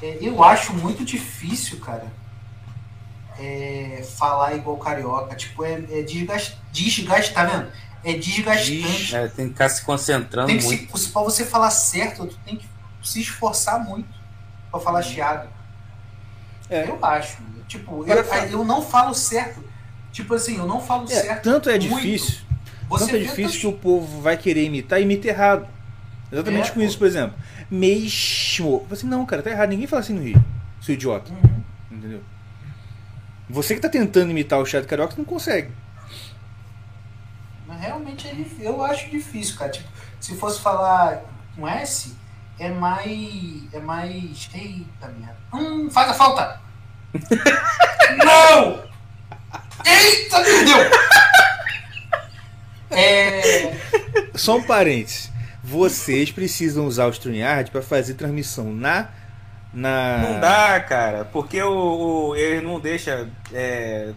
é, eu acho muito difícil, cara. é, falar igual carioca. Tipo, é, é desgast, desgast, tá vendo? É desgastante. É, tem que ficar se concentrando Tem que muito. se, pra você falar certo, tu tem que se esforçar muito pra falar chiado. É. Eu acho. Tipo, eu, eu não falo certo. Tipo assim, eu não falo É, certo. tanto é muito. difícil, Você tanto é difícil que teus- o povo vai querer imitar e imita errado. Exatamente É, com pô. isso, por exemplo. Mesmo. Você não, cara, tá errado. Ninguém fala assim no Rio. Seu idiota. Uhum. Entendeu? Você que tá tentando imitar o Chad Carioca, não consegue. Mas realmente é difícil. Eu acho difícil, cara. Tipo, se fosse falar com S, é mais. É mais. Eita merda. Hum, faz a falta! Não! Eita, meu Deus! É. Só um parênteses. Vocês precisam usar o StreamYard para fazer transmissão na. na... Não dá, cara, porque o, o- ele não deixa. É...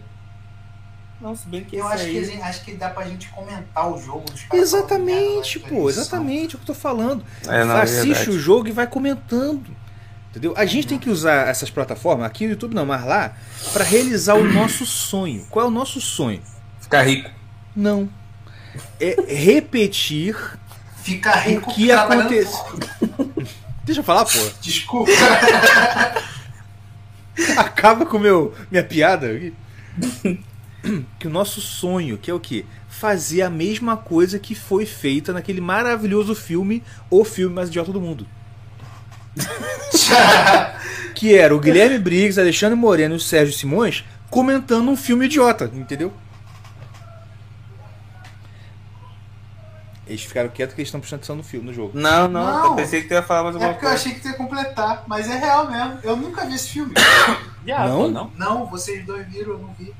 Não, se bem que Eu acho que, aí- eles- acho que dá pra gente comentar o jogo dos caras. Exatamente, pô, exatamente o que eu tô falando. É, na Assiste verdade. o jogo e vai comentando. Entendeu? A gente tem que usar essas plataformas, aqui no YouTube não, mas lá, para realizar o nosso sonho. Qual é o nosso sonho? Ficar rico. Não. É repetir. Fica rico O que trabalhando acontece? pouco. Deixa eu falar, pô. Desculpa. Acaba com meu, minha piada aqui. Que o nosso sonho, que é o quê? Fazer a mesma coisa que foi feita naquele maravilhoso filme, o filme mais idiota do mundo. Que era o Guilherme Briggs, Alexandre Moreno e o Sérgio Simões comentando um filme idiota, entendeu? Eles ficaram quietos que eles estão prestando atenção no filme, no jogo. Não, não, Não. eu pensei que tu ia falar mais É alguma porque eu coisa. achei que tu ia completar, mas é real mesmo. Eu nunca vi esse filme. Já, Não? não? Não, vocês dois viram, eu não vi.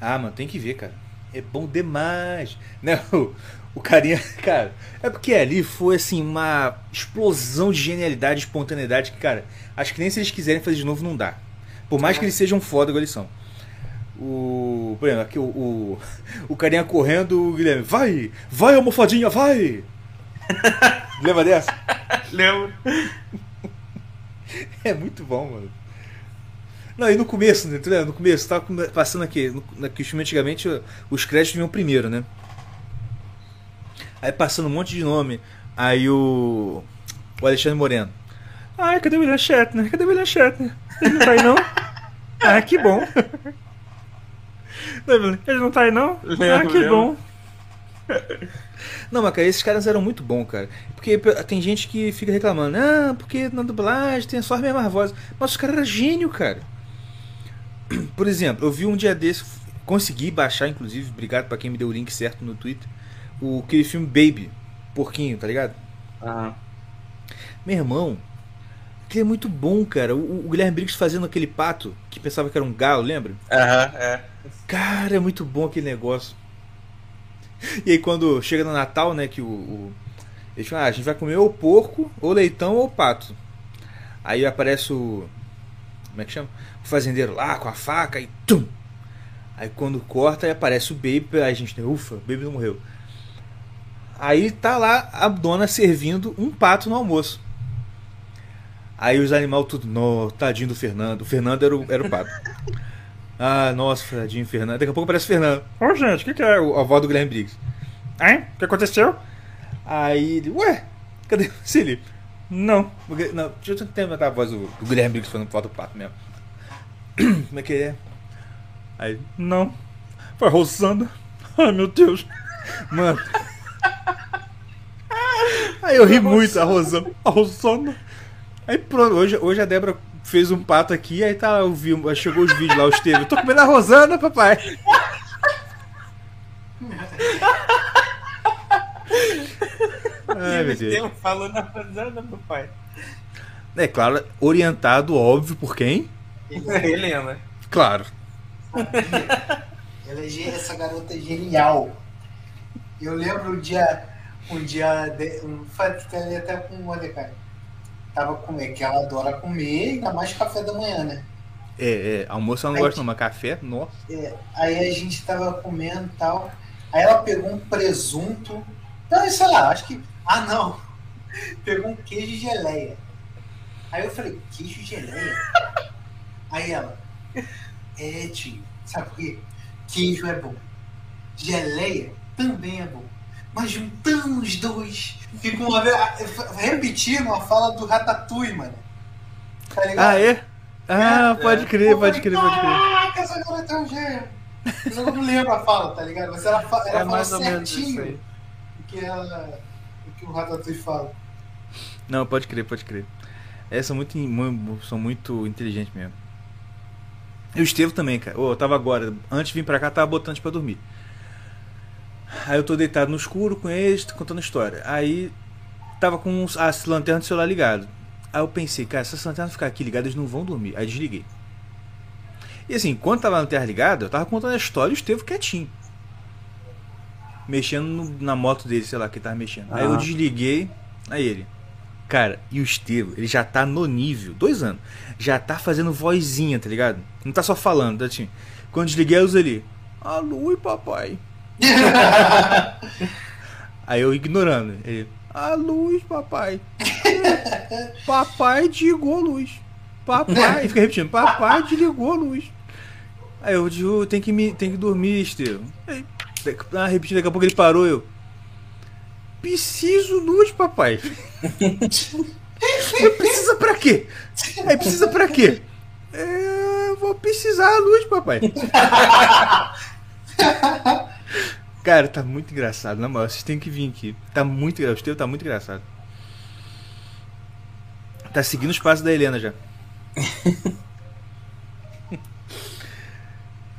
Ah, mano, tem que ver, cara. É bom demais. Não, o, carinha, cara, é porque ali foi assim uma explosão de genialidade, espontaneidade que, cara, acho que nem se eles quiserem fazer de novo não dá. Por mais que eles sejam foda igual eles são. O, por exemplo, aqui o, o, o carinha correndo, o Guilherme, vai, vai almofadinha, vai. Lembra dessa? Lembro. É muito bom, mano. Não, e no começo, né? No começo, tava passando aqui, no, filme antigamente, os créditos vinham primeiro, né? Aí passando um monte de nome. Aí o. O Alexandre Moreno. Ai, cadê o William Shatner? Cadê o William Shatner? Ele não tá aí não? Ah, que bom. Ele não tá aí não? Ah, que bom. Não, mas cara, esses caras eram muito bons, cara. Porque tem gente que fica reclamando, ah, porque na dublagem tem só as mesmas vozes. Mas os caras eram gênio, cara. Por exemplo, eu vi um dia desse, consegui baixar, inclusive, obrigado pra quem me deu o link certo no Twitter, o aquele filme Baby, porquinho, tá ligado? Aham. Meu irmão, aquele é muito bom, cara. O, o Guilherme Briggs fazendo aquele pato que pensava que era um galo, lembra? Aham, é. Cara, é muito bom aquele negócio. E aí quando chega no Natal, né, que o. o eles falam, ah, a gente vai comer ou porco, ou leitão, ou pato. Aí aparece o. Como é que chama? O fazendeiro lá com a faca e tum! Aí quando corta, aí aparece o Baby, aí a gente, ufa, o Baby não morreu. Aí tá lá a dona servindo um pato no almoço. Aí os animais tudo, no, tadinho do Fernando. O Fernando era o, era o pato. Ah, nossa, tadinho Fernando. Daqui a pouco aparece o Fernando. Ô, gente, o que, que é a avó do Guilherme Briggs? Hein? O que aconteceu? Aí ele, ué, cadê o Felipe? Não, não, deixa eu tentar a voz do, do Guilherme Briggs falando foto do pato mesmo. Como é que é? Aí, não. Foi Rosana. Ai, meu Deus. Mano. Aí eu ri muito, a Rosana. A Rosana. Aí pronto, hoje, hoje a Débora fez um pato aqui, aí tá, eu vi, chegou os vídeos lá, o Estevam. Tô comendo a Rosana, papai. Ai, meu Deus. falou na Rosana, papai. É claro, orientado, óbvio, por quem? Helena. Claro. Ela é, essa garota é genial. Eu lembro um dia, um dia, um, até com o Mordecai tava comendo, que ela adora comer, ainda mais café da manhã, né? É, é almoço ela não aí, gosta de tomar café, nossa. É, aí a gente tava comendo e tal. Aí ela pegou um presunto. Não, sei lá, acho que. Ah, não! Pegou um queijo e geleia. Aí eu falei, queijo e geleia? Aí ela, é, tio, sabe por quê? Queijo é bom. Geleia também é bom. Mas juntando os dois, fica uma vez repetindo a fala do Ratatouille, mano. Tá ligado? Ah, é? Ah, é, pode crer, pode crer, pode crer. Caraca, essa garota é um gênio. Eu não lembro a fala, tá ligado? Mas ela, ela é fala certinho o que, ela, o que o Ratatouille fala. Não, pode crer, pode crer. É, são muito, são muito inteligentes mesmo. E o Estevam também, cara. Oh, eu tava agora, antes de vir pra cá, tava botando pra dormir. Aí eu tô deitado no escuro com eles, contando história. Aí tava com as lanternas do celular ligado. Aí eu pensei, cara, se essa lanterna ficar aqui ligada, eles não vão dormir. Aí desliguei. E assim, enquanto tava a lanterna ligada, eu tava contando a história e o Estevam quietinho. Mexendo no, na moto dele, sei lá, que tava mexendo. Aí eu desliguei, aí ele. Cara, e o Estevam, ele já tá no nível, dois anos, já tá fazendo vozinha, tá ligado? Não tá só falando, tá assim. Quando desliguei, eu usei ali. Alô, papai. Aí eu ignorando. Ele, a luz, papai. papai desligou a luz. Papai, fica repetindo, papai desligou a luz. Aí eu digo, tem que, me, tem que dormir, Estevam. Aí, ah, repetindo, daqui a pouco ele parou, eu. Preciso luz, papai. precisa pra quê? Aí precisa pra quê? É, vou precisar a luz, papai. Cara, tá muito engraçado, na moral, vocês têm que vir aqui. Tá muito engraçado, o Estevão tá muito engraçado. Tá seguindo os passos da Helena já.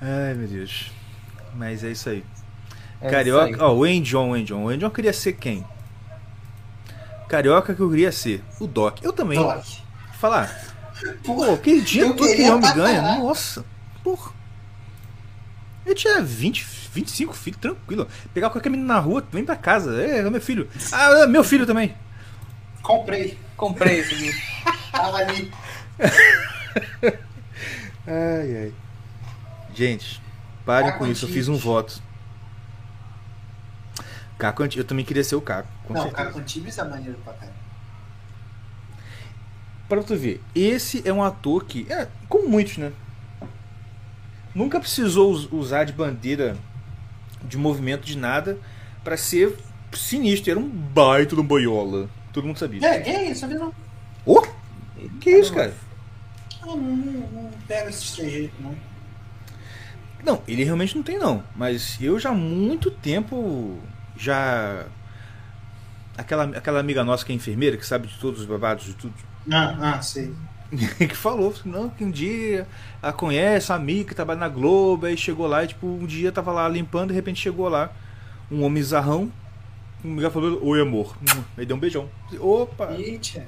Ai, meu Deus. Mas é isso aí. É Carioca, ó, o Endion, o Endion. O Endion queria ser quem? Carioca que eu queria ser. O Doc. Eu também. Doc. Falar. Pô, aquele dia todo que ele me ganha. Nossa. Porra. Eu tinha 20, 25 filhos, tranquilo. Pegar qualquer menino na rua, vem pra casa. É, é meu filho. Ah, é meu filho também. Comprei. Comprei esse aqui. Tava ali. ai, ai. Gente, parem com isso. Eu fiz um voto. Caco Eu também queria ser o Caco. Com Não, certeza. Caco Antibes é maneiro pra caramba. Pra tu ver, esse é um ator que, é, como muitos, né? Nunca precisou usar de bandeira de movimento de nada para ser sinistro. Era um baita de um boiola. Todo mundo sabia. É, gay, sabia não. Oh? Que é isso, cara? Não, não, não pega esse estrangeiro, não. Não, ele realmente não tem não. Mas eu já há muito tempo já. Aquela, aquela amiga nossa que é enfermeira, que sabe de todos os babados de tudo. Ah, ah, sei. que falou não, que um dia ela conhece a amiga que trabalha na Globo, aí chegou lá e tipo, um dia tava lá limpando, de repente chegou lá um homem zarrão, um amiga falou, oi amor. Aí deu um beijão. Opa! Eita.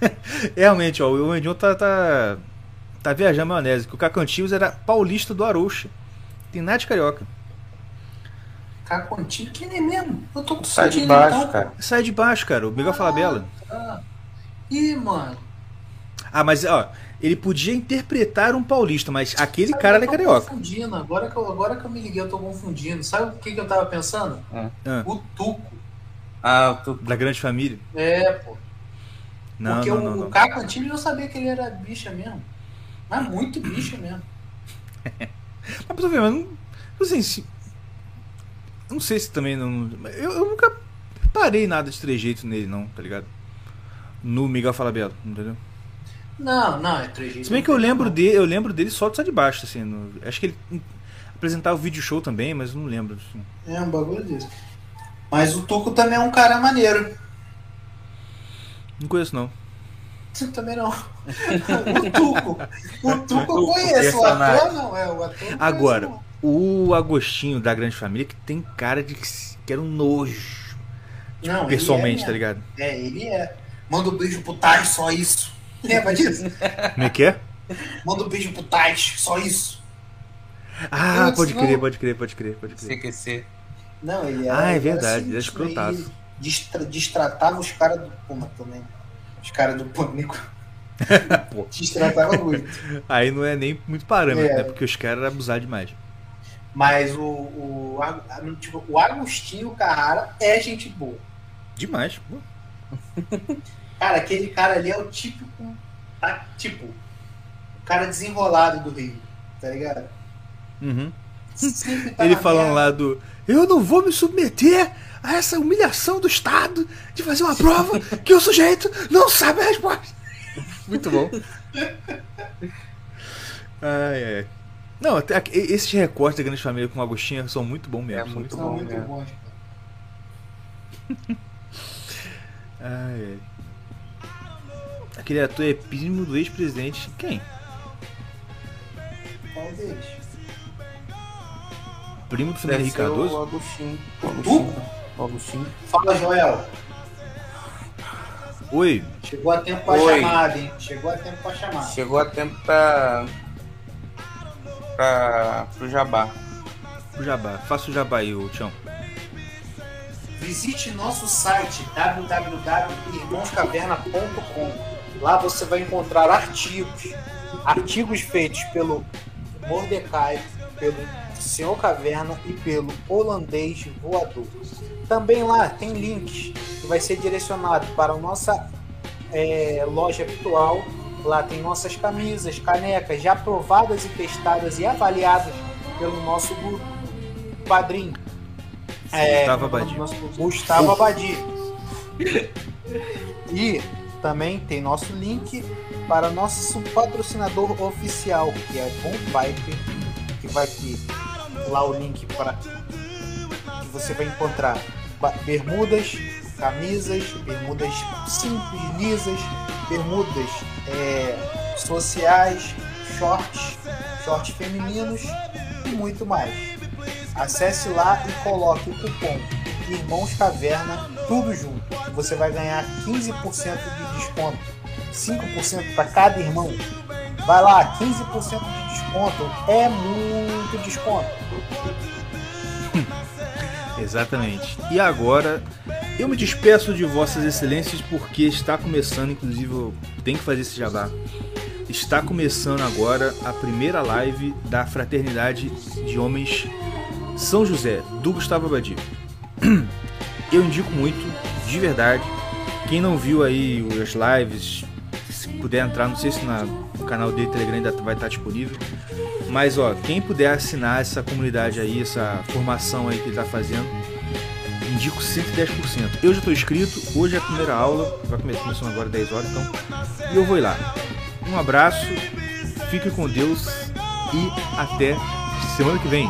Realmente, ó, o Endion tá, tá, tá viajando maionese, que o Cacantinhos era paulista do Arouxa. Tem nada de carioca. Cacantinho, que nem mesmo? Eu tô com Sai de baixo, então. cara. Sai de baixo, cara. O Miguel ah, Falabella. Ah. Ih, mano. Ah, mas ó, ele podia interpretar um paulista, mas aquele Sabe, cara é carioca. confundindo, agora que, eu, agora que eu me liguei, eu tô confundindo. Sabe o que, que eu tava pensando? Ah. O Tuco. Ah, o Tuco. Da grande família? É, pô. Não, Porque não, o, não, não. o Caco Antibes eu sabia que ele era bicha mesmo. Mas muito bicha mesmo. Mas pra tu ver, mas não, não sei se. Não sei se também não. Eu, eu nunca parei nada de trejeito nele, não, tá ligado? No Miguel Falabella, entendeu? Não, não, é três Se bem que eu lembro dele, eu lembro dele só de de baixo, assim. no- acho que ele apresentava o vídeo show também, mas eu não lembro. Assim. É um bagulho desse. Mas o Tuco também é um cara maneiro. Não conheço, não. Você também não. o Tuco. O Tuco eu conheço. O ator não, é. O ator eu não Agora, conheço, o Agostinho da Grande Família, que tem cara de que, que era um nojo. não. Não, ele pessoalmente, é tá ligado? É, ele é. Manda um beijo pro Tais, só isso. Lembra disso? Como é que é? Manda um beijo pro Tais, só isso. Ah, pode não. crer, pode crer, pode crer, pode crer. CQC. Não, ele era. Ah, é era verdade, ele era sinistro, escrotaço. ele distra- destratava os caras do Puma também. Os caras do Pânico. Pô. Destratava muito. Aí não é nem muito parâmetro, É. né? Porque os caras eram abusados demais. Mas o, o, tipo, o Agostinho Carrara é gente boa. Demais. pô. Cara, aquele cara ali é o típico. Tá, tipo, o cara desenrolado do Rio, tá ligado? Uhum. Tá Ele falando merda. lá do. Eu não vou me submeter a essa humilhação do Estado de fazer uma prova que o sujeito não sabe a resposta. Muito bom. Ai, ai. Não, esses recortes da Grande Família com o Agostinho são muito bons mesmo. É são muito São bom, muito bons. Ai, ai. Aquele ator é primo do ex-presidente. Quem? Qual deles? Primo do Fernando Henrique o Cardoso? Agostinho. O Tu? Agostinho. O Agostinho. Fala, Joel. Oi. Chegou a tempo pra Oi. chamada, hein? Chegou a tempo pra chamada. Chegou a tempo pra. pra. pro Jabá. O Jabá. Faça o Jabá aí, ô Tião. Visite nosso site www.irmãoscaverna.com. Lá você vai encontrar artigos, artigos feitos pelo Mordecai, pelo Senhor Caverna e pelo holandês voador. Também lá tem links que vai ser direcionado para a nossa é, loja virtual. Lá tem nossas camisas, canecas já provadas e testadas e avaliadas pelo nosso gu- padrinho. É, Gustavo Abadi. Gustavo Abadi. E também tem nosso link para nosso patrocinador oficial, que é Von Viper, que vai ter lá o link para que você vai encontrar bermudas, camisas, bermudas simples, lisas, bermudas é, sociais, shorts, shorts femininos e muito mais. Acesse lá e coloque o cupom Irmãos Caverna, tudo junto. Você vai ganhar 15% de desconto. 5% para cada irmão. Vai lá, 15% de desconto. É muito desconto. Exatamente. E agora eu me despeço de vossas excelências porque está começando, inclusive eu tenho que fazer esse jabá. Está começando agora a primeira live da Fraternidade de Homens São José, do Gustavo Abadi. Eu indico muito, de verdade. Quem não viu aí as lives, se puder entrar, não sei se na- no canal dele Telegram ainda vai estar disponível. Mas ó, quem puder assinar essa comunidade aí, essa formação aí que ele tá fazendo, indico 110%. Eu já estou inscrito, hoje é a primeira aula, vai começar começando agora 10 horas, então. E eu vou lá. Um abraço, fique com Deus e até semana que vem.